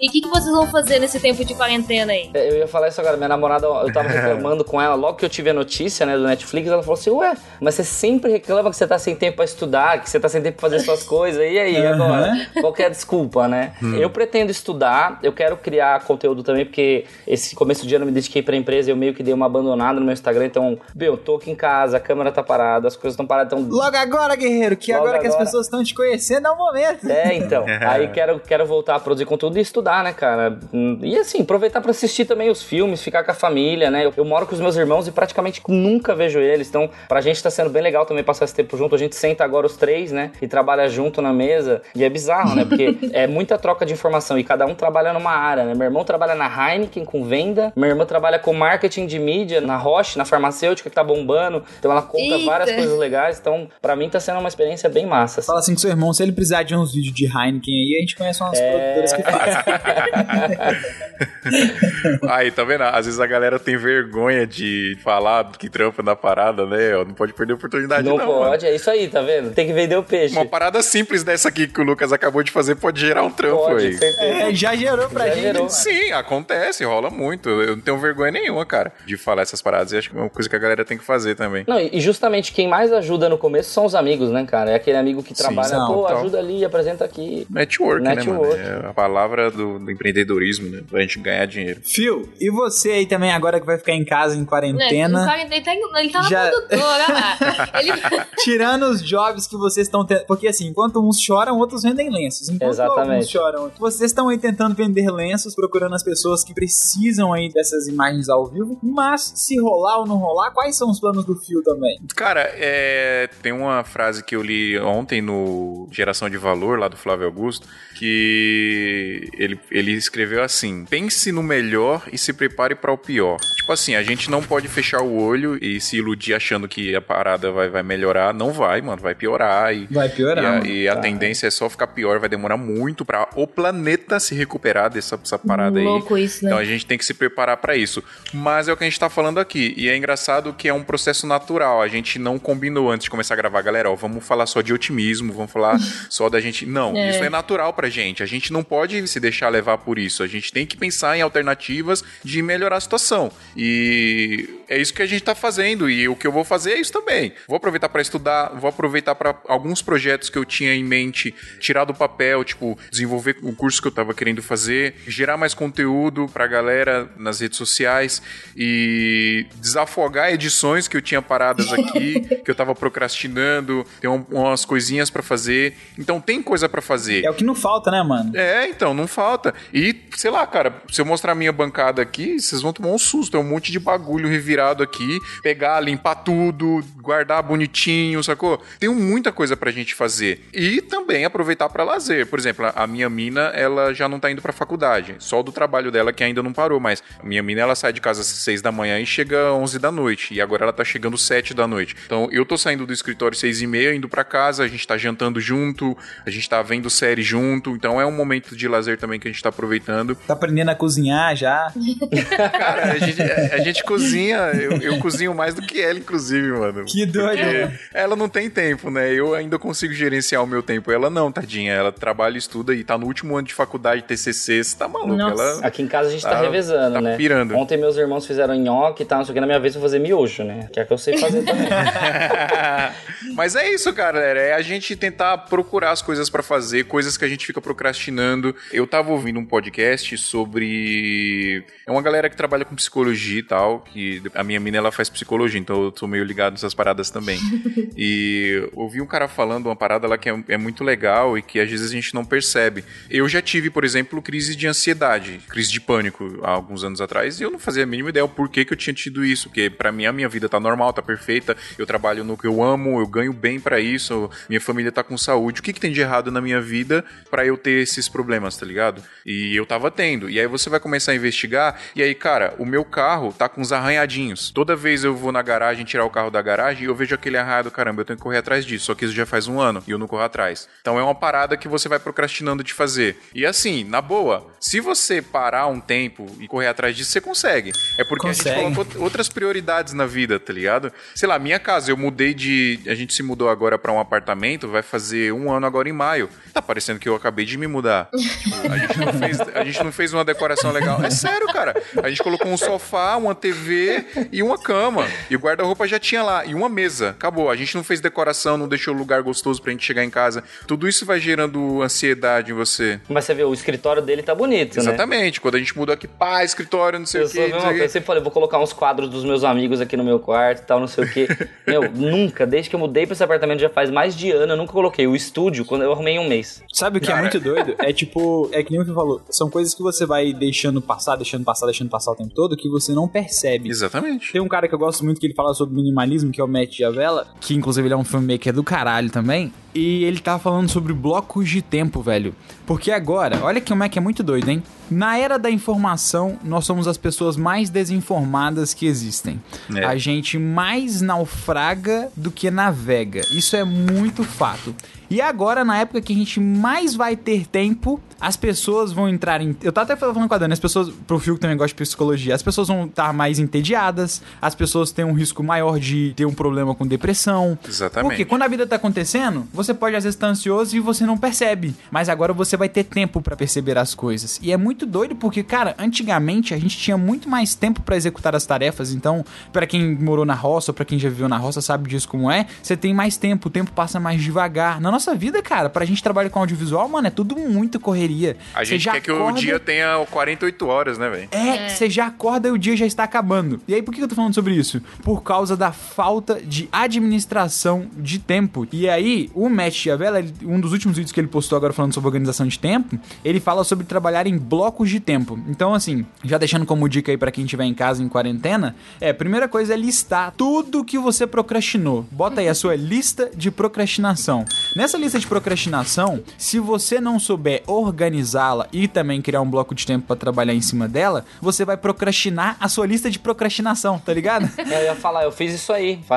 E o que, que vocês vão fazer nesse tempo de quarentena aí? É, eu ia falar isso agora. Minha namorada, eu tava [LAUGHS] reclamando com ela, logo que eu tive a notícia, né, do Netflix, ela falou assim, ué, mas você sempre reclama que você tá sem tempo pra estudar, que você tá sem tempo pra fazer suas [LAUGHS] coisas, e aí, uhum. agora? Qual é a desculpa, né? Hum. Eu pretendo estudar, eu quero criar conteúdo também, porque esse começo de ano eu me dediquei pra empresa e eu meio que dei uma abandonada no meu Instagram, então, meu, eu tô aqui em casa, a câmera tá parada, as coisas estão paradas, então... Logo agora, guerreiro, que agora, agora, que as pessoas estão te conhecendo é o momento. É, então, [LAUGHS] aí quero, quero voltar a produzir conteúdo e estudar, né, cara? E assim, aproveitar para assistir também os filmes, ficar com a família, né? Eu, eu, moro com os meus irmãos e praticamente nunca vejo eles, então pra gente tá sendo bem legal também passar esse tempo junto. A gente senta agora os três, né? E trabalha junto na mesa. E é bizarro, né? Porque [LAUGHS] é muita troca de informação e cada um trabalha numa área, né? Meu irmão trabalha na Heineken com venda, minha irmã trabalha com marketing de mídia na Roche, na farmacêutica que tá bombando. Então ela conta Eita. várias coisas legais. Então, pra mim tá sendo uma experiência bem massa. Assim. Fala assim com seu irmão, se ele precisar de uns vídeos de Heineken aí, a gente conhece umas é... produtoras que fazem. [LAUGHS] [LAUGHS] Aí, tá vendo? Às vezes a galera tem vergonha de falar que trampa na parada, né? Não pode perder a oportunidade, não. Não pode, mano. é isso aí, tá vendo? Tem que vender o peixe. Uma parada simples dessa aqui que o Lucas acabou de fazer pode gerar um trampo pode, aí. É, já gerou pra já gente. Gerou. Sim, acontece, rola muito. Eu não tenho vergonha nenhuma, cara, de falar essas paradas. E acho que é uma coisa que a galera tem que fazer também. Não, e justamente quem mais ajuda no começo são os amigos, né, cara? É aquele amigo que trabalha, Sim, não, pô, então... ajuda ali, apresenta aqui. Network, Network. né, mano? É a palavra do, do empreendedorismo, né? Pra gente ganhar dinheiro. Phil, e você aí também agora que vai ficar em casa em quarentena? É, ele tá, ele tá já... na produtora lá. Ele... [LAUGHS] Tirando os jobs que vocês estão tendo. Porque assim, enquanto uns choram, outros vendem lenços. Enquanto Exatamente. alguns choram, vocês estão aí tentando vender lenços, procurando as pessoas que precisam aí dessas imagens ao vivo. Mas se rolar ou não rolar, quais são os planos do Phil também? Cara, é... tem uma frase que eu li ontem no Geração de Valor, lá do Flávio Augusto, que ele, ele escreveu assim: pense no melhor e se prepare para o pior. Tipo assim, a gente não pode fechar o olho e se iludir achando que a parada vai, vai melhorar. Não vai, mano, vai piorar. E, vai piorar. E a, e a tendência é só ficar pior, vai demorar muito para o planeta se recuperar dessa, dessa parada aí. Louco isso, né? Então a gente tem que se preparar para isso. Mas é o que a gente tá falando aqui. E é engraçado que é um processo natural. A gente não combinou antes de começar a gravar, galera, ó, vamos falar só de otimismo, vamos falar [LAUGHS] só da gente. Não, é. isso é natural pra gente. A gente não pode se deixar levar por isso. A gente tem que pensar em alternativas de melhorar a situação. E é isso que a gente tá fazendo. E o que eu vou fazer é isso também. Vou aproveitar para estudar, vou aproveitar para alguns projetos que eu tinha em mente tirar do papel, tipo, desenvolver o curso que eu tava querendo fazer, gerar mais conteúdo pra galera nas redes sociais e desafogar edições que eu tinha paradas aqui, [LAUGHS] que eu tava procrastinando, tem umas coisinhas para fazer. Então tem coisa para fazer. É o que não falta, né, mano? É, então, não falta. E, sei lá, cara, se eu mostrar a minha bancada aqui, vocês vão tomar um susto. É um monte de bagulho revirado aqui. Pegar, limpar tudo, guardar bonitinho, sacou? Tem muita coisa pra gente fazer. E também aproveitar para lazer. Por exemplo, a minha mina, ela já não tá indo pra faculdade. Só do trabalho dela que ainda não parou, mas a minha mina, ela sai de casa às seis da manhã e chega às onze da noite. E agora ela tá chegando sete da noite. Então, eu tô saindo do escritório seis e meia, indo para casa, a gente tá jantando junto, a gente tá vendo série junto. Então, é um momento de lazer também que a gente tá aproveitando. Tá aprendendo a cozinhar já? [LAUGHS] Cara, a gente, a, a gente cozinha, eu, eu, cozinho mais do que ela, inclusive, mano. Que doido. Ela não tem tempo, né? Eu ainda consigo gerenciar o meu tempo. Ela não, tadinha. Ela trabalha, estuda e tá no último ano de faculdade, TCC. Você tá maluco? Ela, Aqui em casa a gente tá, tá revezando, tá né? Pirando. Ontem meus irmãos fizeram nhoque e tal, não sei o que. Na minha vez eu vou fazer miojo, né? Que é que eu sei fazer também. [LAUGHS] Mas é isso, cara. É a gente tentar procurar as coisas para fazer, coisas que a gente fica procrastinando. Eu tava ouvindo um podcast sobre. É uma galera que trabalha com psicologia e tal. Que a minha mina ela faz psicologia, então eu tô meio ligado nessas paradas também. [LAUGHS] e ouvi um cara falando uma parada lá que é, é muito legal e que às vezes a gente não percebe. Eu já tive, por exemplo, crise de ansiedade, crise de pânico há alguns anos atrás, e eu não fazia a mínima ideia o porquê que eu tinha tido isso, porque para mim a minha vida tá normal, tá perfeita, eu trabalho no que eu amo, eu ganho bem para isso, minha família tá com saúde. O que, que tem de errado na minha vida para eu ter esses problemas, tá ligado? E eu tava tendo. E aí você vai começar a investigar, e aí, cara, o meu carro tá com uns arranhadinhos. Toda vez eu vou na garagem tirar o carro da garagem e eu vejo aquele arranhado, caramba, eu tenho que correr atrás disso. Só que isso já faz um ano e eu não corro atrás. Então é uma parada que você vai procrastinando de fazer. E assim, na boa, se você parar um tempo e correr atrás disso, você consegue. É porque consegue. a gente colocou outras prioridades na vida, tá ligado? Sei lá, minha casa, eu mudei de. A gente se mudou agora para um apartamento, vai fazer um ano agora em maio. Tá parecendo que eu acabei de me mudar. [LAUGHS] tipo, a, gente não fez, a gente não fez uma decoração legal. É sério, cara. A gente colocou um sofá, uma TV e uma cama. E o guarda-roupa já tinha lá. E uma mesa. Acabou. A gente não fez decoração, não deixou lugar gostoso pra gente chegar em casa. Tudo isso vai gerando ansiedade em você. Mas você vê, o escritório dele tá bonito, né? Exatamente. Né? Quando a gente mudou aqui, pá, escritório, não sei eu o quê. Não eu sempre falei, vou colocar uns quadros dos meus amigos aqui no meu quarto e tal, não sei o quê. [LAUGHS] Meu, nunca, desde que eu mudei pra esse apartamento já faz mais de ano, eu nunca coloquei o estúdio quando eu arrumei em um mês. Sabe o que é Cara. é muito doido? É tipo, é que nem o que falou, são coisas que você vai deixando passar, deixando passar, deixando passar o tempo todo, que você não percebe. Exatamente. Tem um cara que eu gosto muito que ele fala sobre minimalismo, que é o Matt Javela, que inclusive ele é um filmmaker do caralho também. E ele tava falando sobre blocos de tempo, velho. Porque agora, olha que o Mac é muito doido, hein? Na era da informação, nós somos as pessoas mais desinformadas que existem. É. A gente mais naufraga do que navega. Isso é muito fato. E agora, na época que a gente mais vai ter tempo, as pessoas vão entrar em. Eu tava até falando com a Dani, as pessoas, pro Fio que também gosta de psicologia, as pessoas vão estar mais entediadas, as pessoas têm um risco maior de ter um problema com depressão. Exatamente. Porque quando a vida tá acontecendo, você pode às vezes estar ansioso e você não percebe. Mas agora você vai ter tempo para perceber as coisas. E é muito doido porque, cara, antigamente a gente tinha muito mais tempo para executar as tarefas. Então, para quem morou na roça, ou para quem já viveu na roça, sabe disso como é. Você tem mais tempo, o tempo passa mais devagar. Na nossa vida, cara, pra gente trabalhar com audiovisual, mano, é tudo muito correria. A gente quer acorda... que o dia tenha 48 horas, né, velho? É, é, você já acorda e o dia já está acabando. E aí, por que eu tô falando sobre isso? Por causa da falta de administração de tempo. E aí, o Matt Chiavella, um dos últimos vídeos que ele postou agora falando sobre organização de tempo, ele fala sobre trabalhar em blocos de tempo. Então, assim, já deixando como dica aí para quem estiver em casa em quarentena, é, a primeira coisa é listar tudo que você procrastinou. Bota aí a sua lista de procrastinação. Nessa lista de procrastinação, se você não souber organizá-la e também criar um bloco de tempo para trabalhar em cima dela, você vai procrastinar a sua lista de procrastinação, tá ligado? [LAUGHS] Eu ia falar, eu fiz isso aí. [LAUGHS]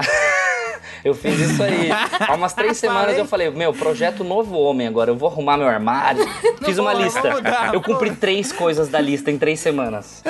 Eu fiz isso aí. Há umas três semanas falei. eu falei, meu, projeto novo homem agora. Eu vou arrumar meu armário. [LAUGHS] Fiz uma lista. eu cumpri três coisas da lista em três semanas.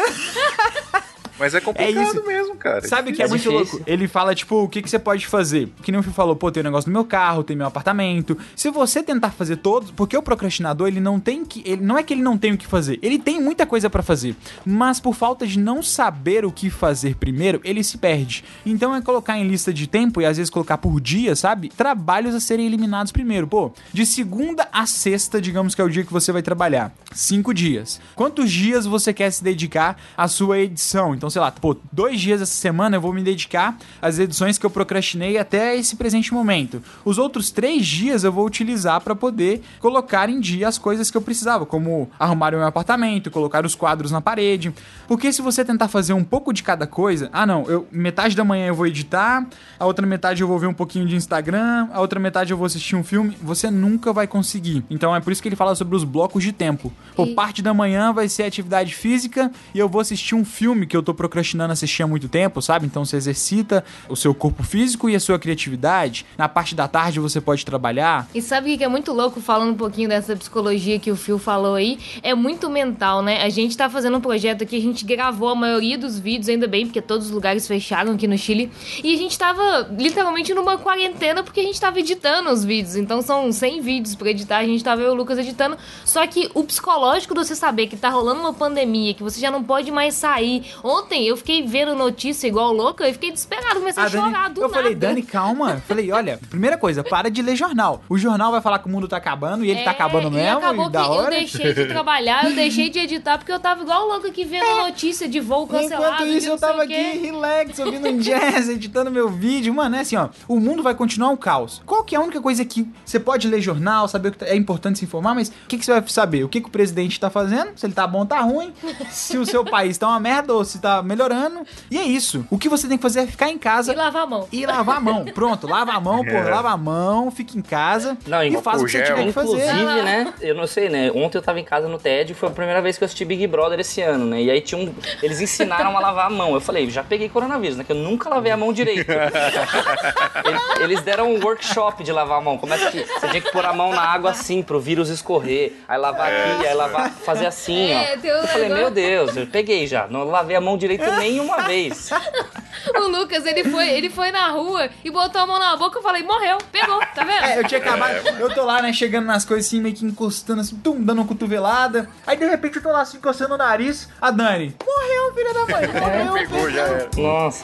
Mas é complicado é isso. mesmo, cara. Sabe o que é, é muito louco? Ele fala, tipo, o que, que você pode fazer? Que nem o Fio falou, pô, tem um negócio no meu carro, tem meu apartamento. Se você tentar fazer todos, porque o procrastinador, ele não tem que. Ele, não é que ele não tem o que fazer, ele tem muita coisa para fazer. Mas por falta de não saber o que fazer primeiro, ele se perde. Então é colocar em lista de tempo e às vezes colocar por dia, sabe? Trabalhos a serem eliminados primeiro. Pô, de segunda a sexta, digamos que é o dia que você vai trabalhar. Cinco dias. Quantos dias você quer se dedicar à sua edição? Então, sei lá, pô, dois dias essa semana eu vou me dedicar às edições que eu procrastinei até esse presente momento. Os outros três dias eu vou utilizar para poder colocar em dia as coisas que eu precisava, como arrumar o meu apartamento, colocar os quadros na parede. Porque se você tentar fazer um pouco de cada coisa, ah não, eu metade da manhã eu vou editar, a outra metade eu vou ver um pouquinho de Instagram, a outra metade eu vou assistir um filme, você nunca vai conseguir. Então é por isso que ele fala sobre os blocos de tempo. Pô, parte da manhã vai ser atividade física e eu vou assistir um filme que eu tô procrastinando assistir há muito tempo, sabe? Então você exercita o seu corpo físico e a sua criatividade. Na parte da tarde você pode trabalhar. E sabe o que é muito louco, falando um pouquinho dessa psicologia que o Phil falou aí? É muito mental, né? A gente tá fazendo um projeto aqui, a gente gravou a maioria dos vídeos, ainda bem, porque todos os lugares fecharam aqui no Chile. E a gente tava literalmente numa quarentena porque a gente tava editando os vídeos. Então são 100 vídeos pra editar, a gente tava eu e o Lucas editando. Só que o psicológico de você saber que tá rolando uma pandemia, que você já não pode mais sair. Ontem ontem eu fiquei vendo notícia igual louca e fiquei desesperado, comecei a, a Dani, chorar do Eu nada. falei, Dani, calma. falei, olha, primeira coisa, para de ler jornal. O jornal vai falar que o mundo tá acabando e ele tá é, tá acabando mesmo. E acabou e que eu deixei de trabalhar, eu deixei de editar porque eu tava igual louca aqui vendo é. notícia de voo cancelado. Enquanto isso, eu tava aqui, relax, ouvindo um jazz, editando meu vídeo. Mano, é assim, ó. O mundo vai continuar um caos. Qual que é a única coisa que você pode ler jornal, saber o que é importante se informar, mas o que, que você vai saber? O que, que o presidente tá fazendo? Se ele tá bom, tá ruim. se o seu país tá uma merda ou se tá melhorando. E é isso. O que você tem que fazer é ficar em casa. E lavar a mão. E lavar a mão. Pronto, lava a mão, [LAUGHS] pô, lava a mão, fica em casa não, e faz o que você tiver que fazer. Inclusive, né, eu não sei, né, ontem eu tava em casa no TED foi a primeira vez que eu assisti Big Brother esse ano, né, e aí tinha um, eles ensinaram a lavar a mão. Eu falei, já peguei coronavírus, né, que eu nunca lavei a mão direito. [LAUGHS] eles deram um workshop de lavar a mão. Como é que você tinha que pôr a mão na água assim pro vírus escorrer, aí lavar aqui, aí lavar, fazer assim, ó. É, eu falei, meu Deus, eu peguei já, não lavei a mão direito nenhuma vez. [LAUGHS] o Lucas, ele foi, ele foi na rua e botou a mão na boca, eu falei, morreu, pegou, tá vendo? É, eu tinha acabado, eu tô lá, né, chegando nas coisas assim, meio que encostando assim, tum, dando uma cotovelada. Aí de repente eu tô lá assim, encostando o nariz, a Dani, morreu, filha da mãe, [LAUGHS] morreu, é, pegou, já era. Nossa.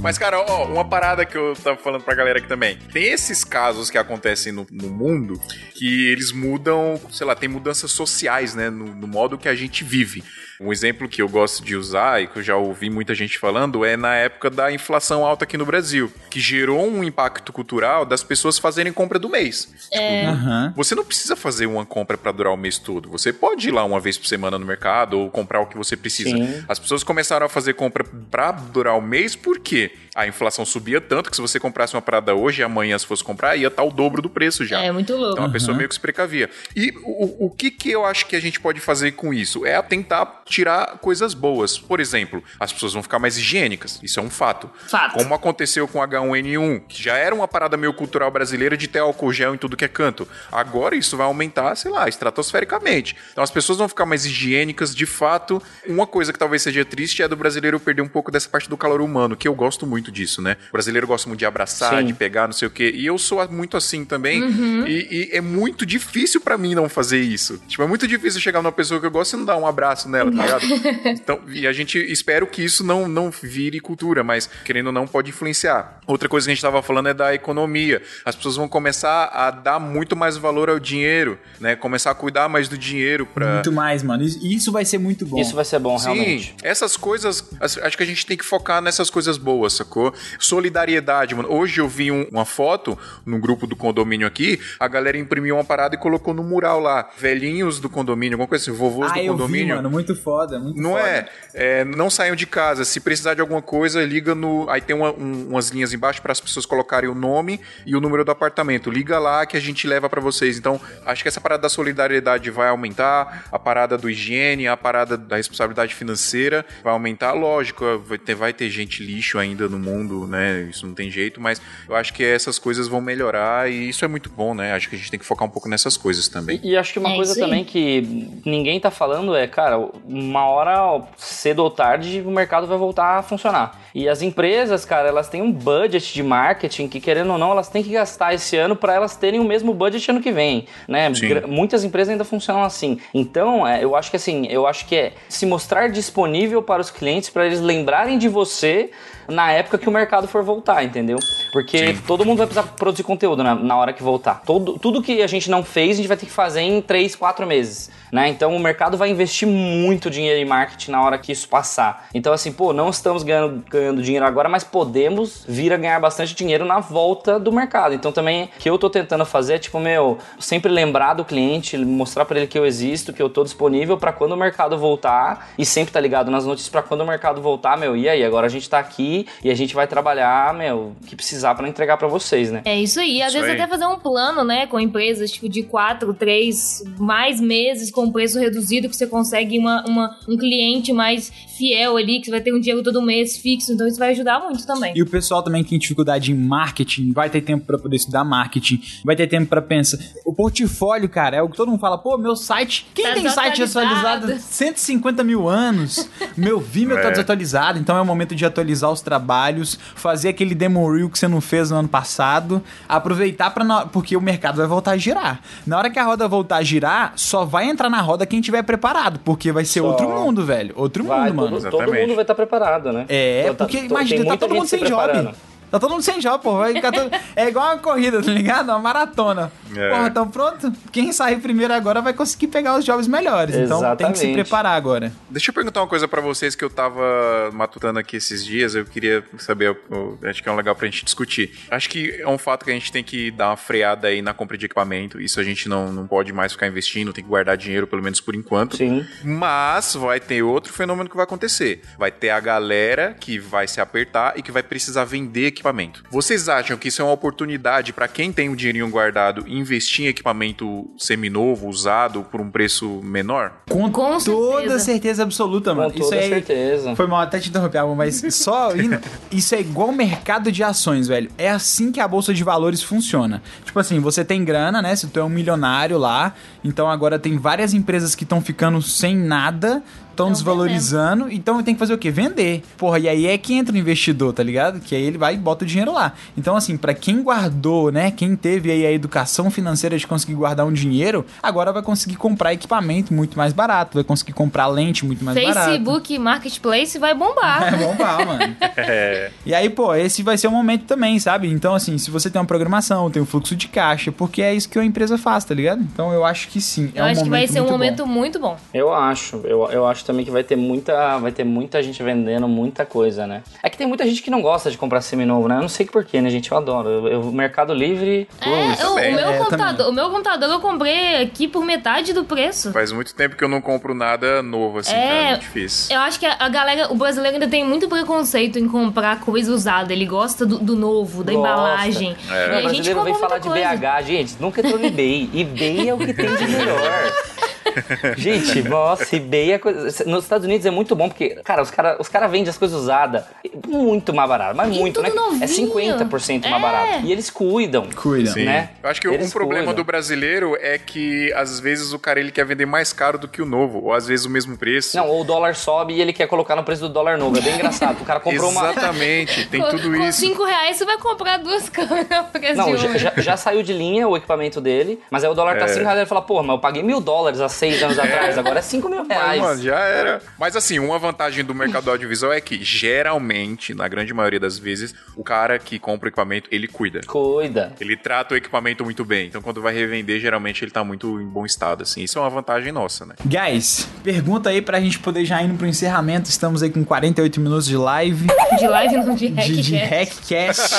Mas, cara, ó, uma parada que eu tava falando pra galera aqui também. Tem esses casos que acontecem no, no mundo que eles mudam, sei lá, tem mudanças sociais, né? No, no modo que a gente vive. Um exemplo que eu gosto de usar e que eu já ouvi muita gente falando é na época da inflação alta aqui no Brasil, que gerou um impacto cultural das pessoas fazerem compra do mês. É. Tipo, uhum. Você não precisa fazer uma compra para durar o mês todo. Você pode ir lá uma vez por semana no mercado ou comprar o que você precisa. Sim. As pessoas começaram a fazer compra para durar o mês porque a inflação subia tanto que se você comprasse uma parada hoje e amanhã se fosse comprar ia estar o dobro do preço já. É muito louco. Então a pessoa uhum. meio que se precavia. E o, o que que eu acho que a gente pode fazer com isso? É tentar tirar coisas boas. Por exemplo, as pessoas vão ficar mais higiênicas. Isso é um fato. Fato. Como aconteceu com H1N1, que já era uma parada meio cultural brasileira de ter álcool gel em tudo que é canto. Agora isso vai aumentar, sei lá, estratosfericamente. Então as pessoas vão ficar mais higiênicas, de fato. Uma coisa que talvez seja triste é do brasileiro perder um pouco dessa parte do calor humano, que eu gosto muito disso, né? O brasileiro gosta muito de abraçar, Sim. de pegar, não sei o quê. E eu sou muito assim também. Uhum. E, e, é muito difícil para mim não fazer isso. Tipo, é muito difícil chegar numa pessoa que eu gosto e não dar um abraço nela, tá ligado? [LAUGHS] então, e a gente espera que isso não, não vire cultura, mas querendo ou não, pode influenciar. Outra coisa que a gente estava falando é da economia. As pessoas vão começar a dar muito mais valor ao dinheiro, né? Começar a cuidar mais do dinheiro para Muito mais, mano. Isso vai ser muito bom. Isso vai ser bom, Sim, realmente. essas coisas, acho que a gente tem que focar nessas coisas boas, sacou? Solidariedade, mano. Hoje eu vi um, uma foto no grupo do condomínio aqui, a galera imprimiu uma parada e colocou no mural lá. Velhinhos do condomínio, alguma coisa assim, vovôs ah, do condomínio. Vi, mano, muito foda, muito Não foda. É, é, Não saiam de casa. Se precisar de alguma coisa, liga no. Aí tem uma, um, umas linhas embaixo para as pessoas colocarem o nome e o número do apartamento. Liga lá que a gente leva para vocês. Então, acho que essa parada da solidariedade vai aumentar, a parada do higiene, a parada da responsabilidade financeira vai aumentar. Lógico, vai ter, vai ter gente lixo ainda no mundo, né? Isso não tem jeito, mas eu acho que essas coisas vão melhorar e isso é muito bom, né? Acho que a gente tem que focar um pouco nessas coisas também. E, e acho que uma é coisa também que ninguém tá falando é, cara, uma hora cedo ou tarde o mercado vai voltar a funcionar. E as empresas, cara, elas têm um budget de marketing que, querendo ou não, elas têm que gastar esse ano para elas terem o mesmo budget ano que vem, né? Muitas empresas ainda funcionam assim. Então, é, eu acho que assim, eu acho que é se mostrar disponível para os clientes para eles lembrarem de você na época que o mercado for voltar, entendeu? Porque Sim. todo mundo vai precisar produzir conteúdo na, na hora que voltar. Todo, tudo que a gente não fez, a gente vai ter que fazer em 3, 4 meses. Né? Então o mercado vai investir muito dinheiro em marketing na hora que isso passar. Então, assim, pô, não estamos ganhando, ganhando dinheiro agora, mas podemos vir a ganhar bastante dinheiro na volta do mercado. Então também o que eu tô tentando fazer é, tipo, meu, sempre lembrar do cliente, mostrar para ele que eu existo, que eu tô disponível para quando o mercado voltar e sempre tá ligado nas notícias para quando o mercado voltar, meu, e aí? Agora a gente tá aqui e a gente vai trabalhar, meu, o que precisar para entregar para vocês, né? É isso aí. Às isso vezes aí. até fazer um plano, né, com empresas, tipo, de quatro, três, mais meses com preço reduzido, que você consegue uma, uma, um cliente mais fiel ali, que você vai ter um dinheiro todo mês fixo, então isso vai ajudar muito também. E o pessoal também que tem dificuldade em marketing, vai ter tempo para poder estudar marketing, vai ter tempo para pensar. O portfólio, cara, é o que todo mundo fala, pô, meu site, quem tá tem site atualizado 150 mil anos? meu Vimeo tá é. tá desatualizado, então é o momento de atualizar os trabalhos, fazer aquele demo reel que você não fez no ano passado, aproveitar para porque o mercado vai voltar a girar. Na hora que a roda voltar a girar, só vai entrar na roda quem tiver preparado, porque vai ser Só... outro mundo, velho. Outro vai, mundo, mano. Todo, todo mundo vai estar tá preparado, né? É, então, porque imagina, tá todo mundo sem job. Tá todo mundo sem job, pô. Vai ficar todo... É igual uma corrida, tá ligado? Uma maratona. É. Porra, então pronto. Quem sair primeiro agora vai conseguir pegar os jobs melhores. Exatamente. Então tem que se preparar agora. Deixa eu perguntar uma coisa para vocês que eu tava matutando aqui esses dias. Eu queria saber, eu, acho que é um legal pra gente discutir. Acho que é um fato que a gente tem que dar uma freada aí na compra de equipamento. Isso a gente não, não pode mais ficar investindo, tem que guardar dinheiro, pelo menos por enquanto. Sim. Mas vai ter outro fenômeno que vai acontecer. Vai ter a galera que vai se apertar e que vai precisar vender equipamento. Vocês acham que isso é uma oportunidade para quem tem um dinheirinho guardado investir em equipamento seminovo, usado, por um preço menor? Com, Com toda certeza. certeza absoluta, mano. Com toda isso é, certeza. Foi mal até te interromper, mas só [LAUGHS] indo, isso é igual mercado de ações, velho. É assim que a bolsa de valores funciona. Tipo assim, você tem grana, né? Se tu é um milionário lá, então agora tem várias empresas que estão ficando sem nada estão desvalorizando, vendendo. então tem que fazer o quê? Vender. Porra, e aí é que entra o investidor, tá ligado? Que aí ele vai e bota o dinheiro lá. Então, assim, para quem guardou, né? Quem teve aí a educação financeira de conseguir guardar um dinheiro, agora vai conseguir comprar equipamento muito mais barato, vai conseguir comprar lente muito mais Facebook, barato. Facebook Marketplace vai bombar. [LAUGHS] É bombar, mano. [LAUGHS] é. E aí, pô, esse vai ser o momento também, sabe? Então, assim, se você tem uma programação, tem um fluxo de caixa, porque é isso que a empresa faz, tá ligado? Então, eu acho que sim. É eu um acho que vai ser um momento bom. muito bom. Eu acho, eu, eu acho também que vai ter muita, vai ter muita gente vendendo muita coisa, né? É que tem muita gente que não gosta de comprar seminovo, né? Eu não sei porquê, né, gente? Eu adoro. Eu, eu Mercado Livre. É, eu, o, meu é, computador, o meu computador eu comprei aqui por metade do preço. Faz muito tempo que eu não compro nada novo, assim, é, cara, é muito difícil. Eu acho que a, galera, o brasileiro ainda tem muito preconceito em comprar coisa usada. Ele gosta do, do novo, da gosta. embalagem. É. O brasileiro vem falar de coisa. BH, gente. Nunca entrou no eBay. eBay é o que tem de melhor. [LAUGHS] [LAUGHS] Gente, nossa, eBay é coisa... Nos Estados Unidos é muito bom, porque, cara, os caras os cara vendem as coisas usadas muito mais barato. Mas e muito, né? Novinho. É 50% mais é. barato. E eles cuidam. Cuidam. Sim. Né? Eu acho que eles um problema cuidam. do brasileiro é que, às vezes, o cara ele quer vender mais caro do que o novo. Ou, às vezes, o mesmo preço. Não, ou o dólar sobe e ele quer colocar no preço do dólar novo. É bem engraçado. O cara comprou uma... Exatamente. [LAUGHS] Tem tudo com, isso. Com 5 reais você vai comprar duas câmeras. Não, já, já, já, saiu de linha o equipamento dele, mas aí o dólar tá 5 é. reais. Ele fala, pô, mas eu paguei mil dólares seis anos atrás, agora é 5 mil reais. Mas, mano, já era. Mas assim, uma vantagem do mercado audiovisual é que, geralmente, na grande maioria das vezes, o cara que compra o equipamento, ele cuida. Cuida. Ele trata o equipamento muito bem. Então, quando vai revender, geralmente ele tá muito em bom estado, assim. Isso é uma vantagem nossa, né? Guys, pergunta aí pra gente poder já ir pro encerramento. Estamos aí com 48 minutos de live. De live não, de hackcast. De, de hackcast.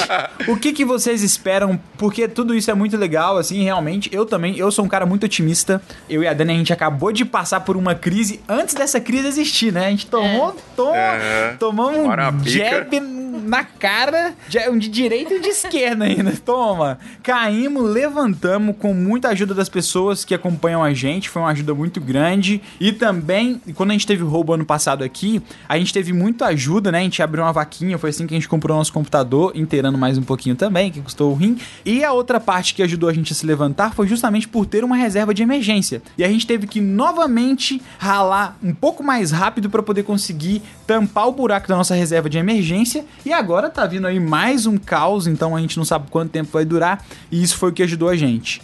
o que que vocês esperam? Porque tudo isso é muito legal, assim, realmente. Eu também, eu sou um cara muito otimista. Eu e a Dani, a gente acabou de passar por uma crise antes dessa crise existir, né? A gente tomou, é. tom, é. tomamos um jab na cara, um de direita e um de esquerda ainda. [LAUGHS] Toma. Caímos, levantamos com muita ajuda das pessoas que acompanham a gente. Foi uma ajuda muito grande. E também, quando a gente teve roubo ano passado aqui, a gente teve muita ajuda, né? A gente abriu uma vaquinha, foi assim que a gente comprou nosso computador, inteirando mais um pouquinho também, que custou o rim. E a outra parte que ajudou a gente a se levantar foi justamente por ter uma reserva de emergência. E a gente teve que novamente ralar um pouco mais rápido para poder conseguir tampar o buraco da nossa reserva de emergência. E agora tá vindo aí mais um caos, então a gente não sabe quanto tempo vai durar. E isso foi o que ajudou a gente.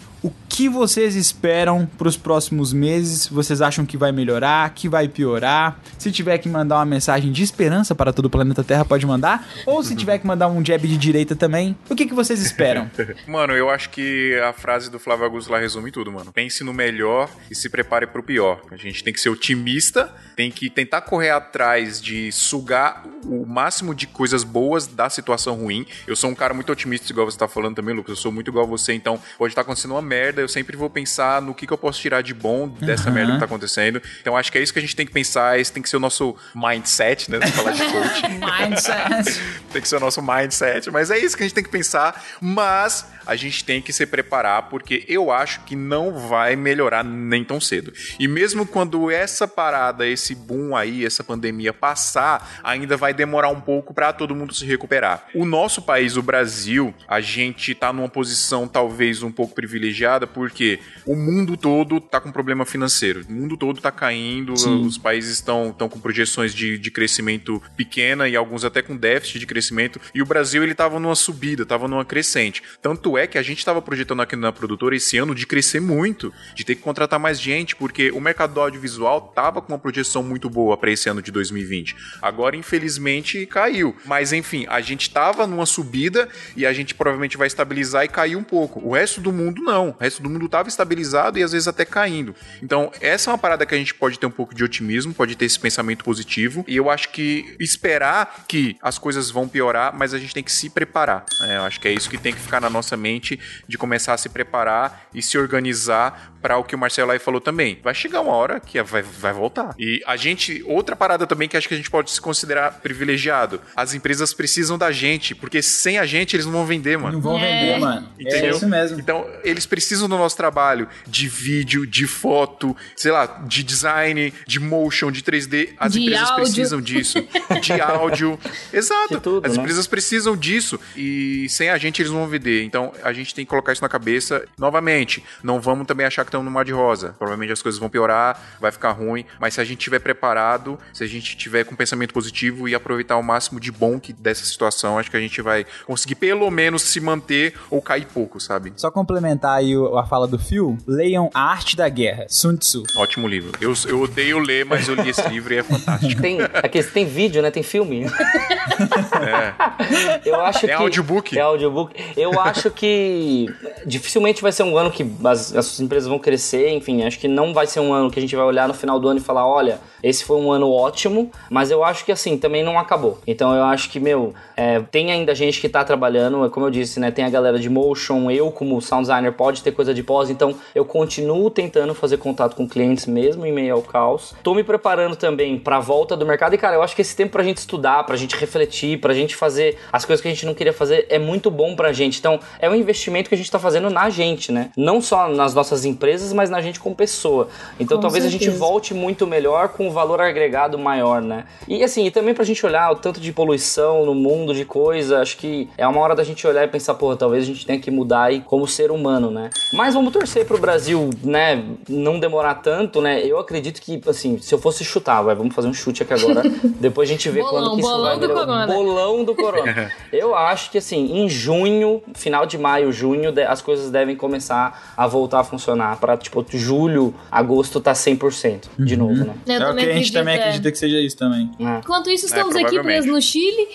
Que vocês esperam para os próximos meses? Vocês acham que vai melhorar, que vai piorar? Se tiver que mandar uma mensagem de esperança para todo o planeta Terra, pode mandar. Ou se tiver que mandar um jab de direita também, o que, que vocês esperam? [LAUGHS] mano, eu acho que a frase do Flávio Augusto lá resume tudo, mano. Pense no melhor e se prepare para o pior. A gente tem que ser otimista, tem que tentar correr atrás de sugar o máximo de coisas boas da situação ruim. Eu sou um cara muito otimista, igual você está falando também, Lucas. Eu sou muito igual você, então pode estar tá acontecendo uma merda, eu sempre vou pensar no que, que eu posso tirar de bom dessa uhum. merda que tá acontecendo. Então acho que é isso que a gente tem que pensar, esse tem que ser o nosso mindset, né? falar de coach. [LAUGHS] mindset. tem que ser o nosso mindset. Mas é isso que a gente tem que pensar. Mas a gente tem que se preparar, porque eu acho que não vai melhorar nem tão cedo. E mesmo quando essa parada, esse boom aí, essa pandemia passar, ainda vai demorar um pouco para todo mundo se recuperar. O nosso país, o Brasil, a gente tá numa posição talvez um pouco privilegiada, porque o mundo todo tá com problema financeiro. O mundo todo tá caindo, Sim. os países estão, com projeções de, de crescimento pequena e alguns até com déficit de crescimento. E o Brasil, ele tava numa subida, tava numa crescente. Tanto é que a gente estava projetando aqui na produtora esse ano de crescer muito, de ter que contratar mais gente, porque o mercado do audiovisual tava com uma projeção muito boa para esse ano de 2020. Agora, infelizmente, caiu. Mas enfim, a gente tava numa subida e a gente provavelmente vai estabilizar e cair um pouco. O resto do mundo não. O resto do mundo tava estabilizado e às vezes até caindo. Então, essa é uma parada que a gente pode ter um pouco de otimismo, pode ter esse pensamento positivo. E eu acho que esperar que as coisas vão piorar, mas a gente tem que se preparar. Né? Eu acho que é isso que tem que ficar na nossa mente de começar a se preparar e se organizar para o que o Marcelo aí falou também. Vai chegar uma hora que vai, vai voltar. E a gente, outra parada também que acho que a gente pode se considerar privilegiado. As empresas precisam da gente, porque sem a gente eles não vão vender, mano. Não vão é. vender, mano. Entendeu? É isso mesmo. Então, eles precisam do nosso trabalho de vídeo, de foto, sei lá, de design, de motion, de 3D. As de empresas áudio. precisam disso. De [LAUGHS] áudio. Exato. Tudo, As né? empresas precisam disso. E sem a gente eles não vão vender. Então, a gente tem que colocar isso na cabeça. Novamente, não vamos também achar que estamos no mar de rosa. Provavelmente as coisas vão piorar, vai ficar ruim, mas se a gente estiver preparado, se a gente tiver com pensamento positivo e aproveitar o máximo de bom que dessa situação, acho que a gente vai conseguir pelo menos se manter ou cair pouco, sabe? Só complementar aí a fala do Phil, leiam A Arte da Guerra, Sun Tzu. Ótimo livro. Eu, eu odeio ler, mas eu li esse [LAUGHS] livro e é fantástico. Tem, aqui, tem vídeo, né? Tem filme. É. [LAUGHS] Eu acho é que... audiobook. É audiobook. Eu acho que dificilmente vai ser um ano que as, as empresas vão crescer, enfim, acho que não vai ser um ano que a gente vai olhar no final do ano e falar, olha, esse foi um ano ótimo, mas eu acho que assim, também não acabou. Então eu acho que, meu, é, tem ainda gente que tá trabalhando, como eu disse, né, tem a galera de motion, eu como sound designer pode ter coisa de pós, então eu continuo tentando fazer contato com clientes mesmo em meio ao caos. Tô me preparando também pra volta do mercado e, cara, eu acho que esse tempo pra gente estudar, pra gente refletir, pra gente fazer as coisas que a gente não queria fazer é muito bom pra gente. Então, é um investimento que a gente tá fazendo na gente, né? Não só nas nossas empresas, mas na gente como pessoa. Então, com talvez certeza. a gente volte muito melhor com um valor agregado maior, né? E assim, e também pra gente olhar o tanto de poluição no mundo, de coisa, acho que é uma hora da gente olhar e pensar, pô, talvez a gente tenha que mudar aí como ser humano, né? Mas vamos torcer pro Brasil, né, não demorar tanto, né? Eu acredito que, assim, se eu fosse chutar, vai, vamos fazer um chute aqui agora. [LAUGHS] Depois a gente vê bolão, quando que isso vai. Do corona. Bolão do corona. [LAUGHS] eu acho que, assim, em junho, final de maio, junho, as coisas devem começar a voltar a funcionar. Pra, tipo, julho, agosto tá 100% de uhum. novo, né? Eu é o que a gente também é. acredita que seja isso também. É. Enquanto isso, estamos é, aqui presos no Chile.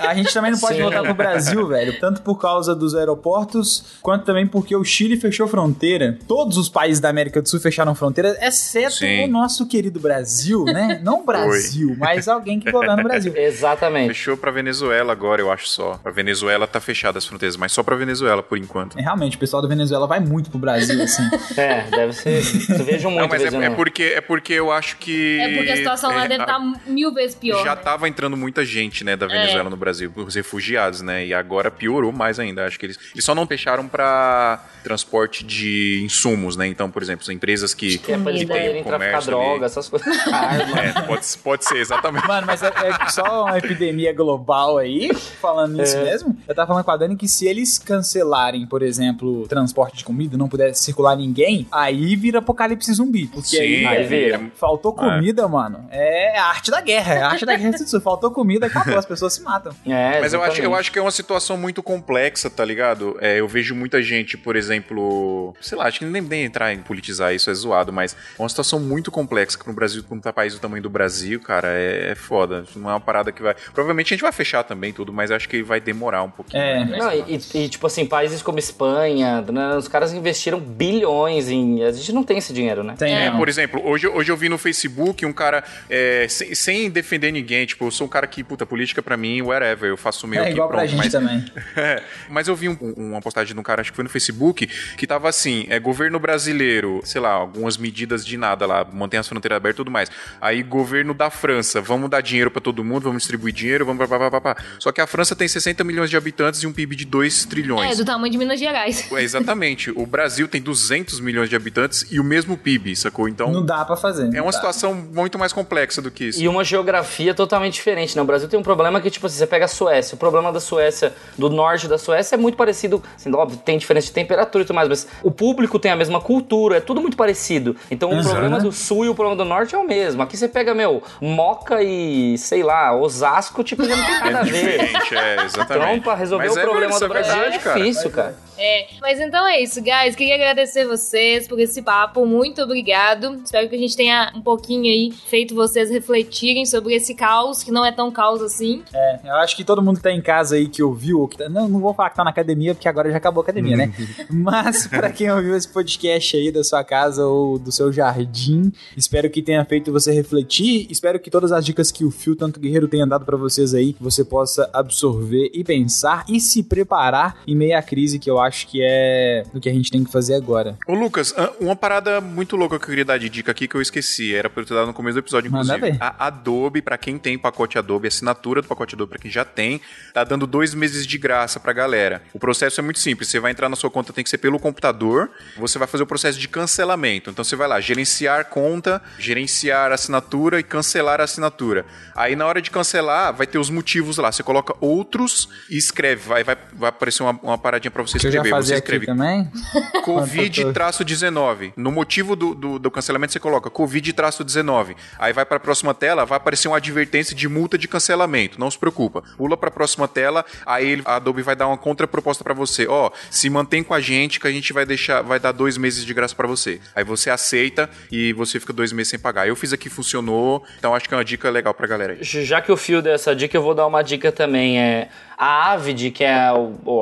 a gente também não pode Sim. voltar pro Brasil, velho. Tanto por causa dos aeroportos, quanto também porque o Chile fechou fronteira. Todos os países da América do Sul fecharam fronteira, exceto Sim. o nosso querido Brasil, né? [LAUGHS] Não o Brasil, Oi. mas alguém que governa o Brasil. [LAUGHS] Exatamente. Fechou pra Venezuela agora, eu acho só. A Venezuela tá fechada as fronteiras, mas só pra Venezuela por enquanto. É, realmente, o pessoal da Venezuela vai muito pro Brasil, assim. [LAUGHS] é, deve ser. Tu vejo muito. Não, mas é, é, porque, é porque eu acho que. É porque a situação lá é, deve estar tá mil vezes pior. Já né? tava entrando muita gente, né, da Venezuela é. no Brasil, os refugiados, né? E agora piorou mais ainda. Acho que eles, eles só não fecharam pra transporte de insumos, né? Então, por exemplo, as empresas que, que, é pra eles poderem traficar droga, essas coisas. [LAUGHS] é, pode, pode ser, exatamente. Mano, mas é, é, só uma epidemia global aí, falando nisso é. mesmo. Eu tava falando com a Dani que se eles cancelarem, por exemplo, transporte de comida, não puder circular ninguém, aí vira apocalipse zumbi. Porque Sim, aí, aí vira. faltou é. comida, mano. É a arte da guerra, é a arte da guerra. Faltou comida, acabou, as pessoas se matam. É, mas eu acho, eu acho que é uma situação muito complexa, tá ligado? É, eu vejo muita gente, por exemplo, sei lá, acho que nem, nem entrar em politizar isso é zoado, mas é uma situação muito complexa que no Brasil, como tá país do tamanho do Brasil, cara, é, é foda. Não é uma parada que vai. Provavelmente a gente vai fechar também tudo, mas acho que vai demorar um pouquinho. É. Né? Não, e, e, tipo assim, países como Espanha, né, os caras investiram bilhões em. A gente não tem esse dinheiro, né? Tem, é, por exemplo, hoje, hoje eu vi no Facebook um cara, é, sem, sem, defender ninguém, tipo, eu sou um cara que, puta, política pra mim, whatever, eu faço o meu é, aqui, igual pronto. Pra gente mas, também. [LAUGHS] é, mas eu vi um, uma postagem de um cara, acho que foi no Facebook, que tava assim, é governo brasileiro, sei lá, algumas medidas de nada lá, mantém as fronteiras abertas e tudo mais. Aí governo da França, vamos dar dinheiro para todo mundo, vamos distribuir dinheiro, vamos pá, pá, pá, Só que a França tem 60 milhões de habitantes e um PIB de 2 trilhões. É, do tamanho de Minas Gerais. É, exatamente. O Brasil tem 200 milhões de habitantes e o mesmo PIB, sacou? Então... Não dá para fazer. É uma dá. situação muito mais complexa do que isso. E uma geografia totalmente diferente, né? O Brasil tem um problema que, tipo assim, você pega a Suécia. O problema da Suécia, do norte da Suécia, é muito parecido. Assim, óbvio, tem diferença de temperatura e tudo mais, mas o público tem a mesma cultura, é tudo muito parecido. Então o problema do sul e o problema do norte é o mesmo. Aqui você pega, meu, Moca e, sei lá, Osasco, tipo, já não tem nada a ver. É, exatamente. Então, pra resolver mas o é problema do Brasil é, verdade, é difícil, cara. cara. É, mas então é isso, guys. Queria agradecer vocês por esse papo. Muito obrigado. Espero que a gente tenha um pouquinho aí feito vocês refletirem sobre esse caos, que não é tão caos assim. É, eu acho que todo mundo que tá em casa aí que ouviu, ou que tá, não, não vou falar que tá na academia, porque agora já acabou a academia, né? [LAUGHS] mas para quem ouviu esse podcast aí da sua casa ou do seu jardim, espero que tenha feito você refletir. Espero que todas as dicas que o Fio Tanto Guerreiro tenha dado para vocês aí, você possa absorver e pensar e se preparar em meio à crise que eu acho que é o que a gente tem que fazer agora. Ô, Lucas, uma parada muito louca que eu queria dar de dica aqui que eu esqueci. Era pra eu ter dado no começo do episódio, inclusive. A Adobe, para quem tem pacote Adobe, assinatura do pacote Adobe para quem já tem, tá dando dois meses de graça pra galera. O processo é muito simples. Você vai entrar na sua conta, tem que ser pelo computador. Você vai fazer o processo de cancelamento. Então você vai lá, gerenciar conta, gerenciar assinatura e cancelar a assinatura. Aí na hora de cancelar, vai ter os motivos lá. Você coloca outros e escreve. Vai, vai, vai aparecer uma, uma paradinha pra você escrever. Você escreve também? [LAUGHS] Covid-19. No motivo do, do, do, cancelamento você coloca Covid-19. Aí vai para a próxima tela, vai aparecer uma advertência de multa de cancelamento. Não se preocupa. Pula para a próxima tela, aí a Adobe vai dar uma contraproposta para você. Ó, oh, se mantém com a gente que a gente vai deixar, vai dar dois meses de graça para você. Aí você aceita e você fica dois meses sem pagar. Eu fiz aqui, funcionou. Então acho que é uma dica legal pra galera aí. Já que o fio deu essa dica, eu vou dar uma dica também. É a Avid, que é a,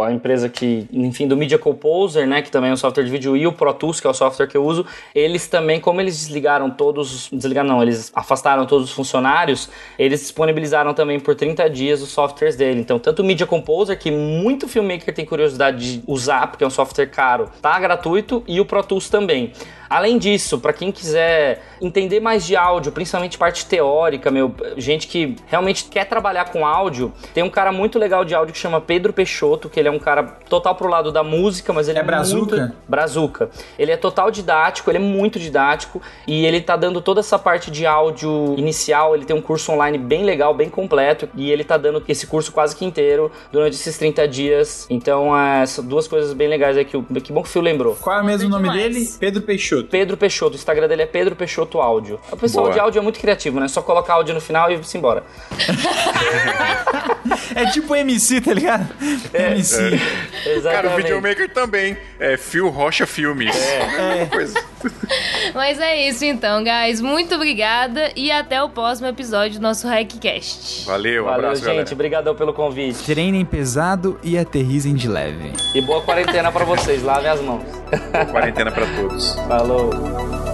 a empresa que, enfim, do Media Composer, né, que também é um software de vídeo, e o Pro Tools, que é o software que eu uso, eles também, como eles desligaram todos, desligaram não, eles afastaram todos os funcionários, eles disponibilizaram também por 30 dias os softwares dele. Então, tanto o Media Composer, que muito filmmaker tem curiosidade de usar, porque é um software caro, tá gratuito, e o Pro Tools também. Além disso, para quem quiser entender mais de áudio, principalmente parte teórica, meu, gente que realmente quer trabalhar com áudio, tem um cara muito legal de áudio que chama Pedro Peixoto, que ele é um cara total pro lado da música, mas ele é, é brazuca? muito brazuca. Ele é total didático, ele é muito didático e ele tá dando toda essa parte de áudio inicial, ele tem um curso online bem legal, bem completo e ele tá dando esse curso quase que inteiro durante esses 30 dias. Então, é, são duas coisas bem legais aqui. Que bom que o Phil lembrou. Qual é o mesmo nome dele? Pedro Peixoto. Pedro Peixoto. O Instagram dele é Pedro Peixoto Áudio. O pessoal Boa. de áudio é muito criativo, né? Só colocar áudio no final e ir embora. é tipo MC, tá ligado? É, MC. É. Exatamente. Cara, o videomaker também. É Phil Rocha Filmes. É. é. Coisa. [LAUGHS] Mas é isso então, guys. Muito obrigada e até o próximo episódio do nosso Hackcast. Valeu, um Valeu, abraço, gente. Obrigadão pelo convite. Treinem pesado e aterrizem de leve. E boa quarentena para vocês. Lavem as mãos. Boa quarentena para todos. Falou.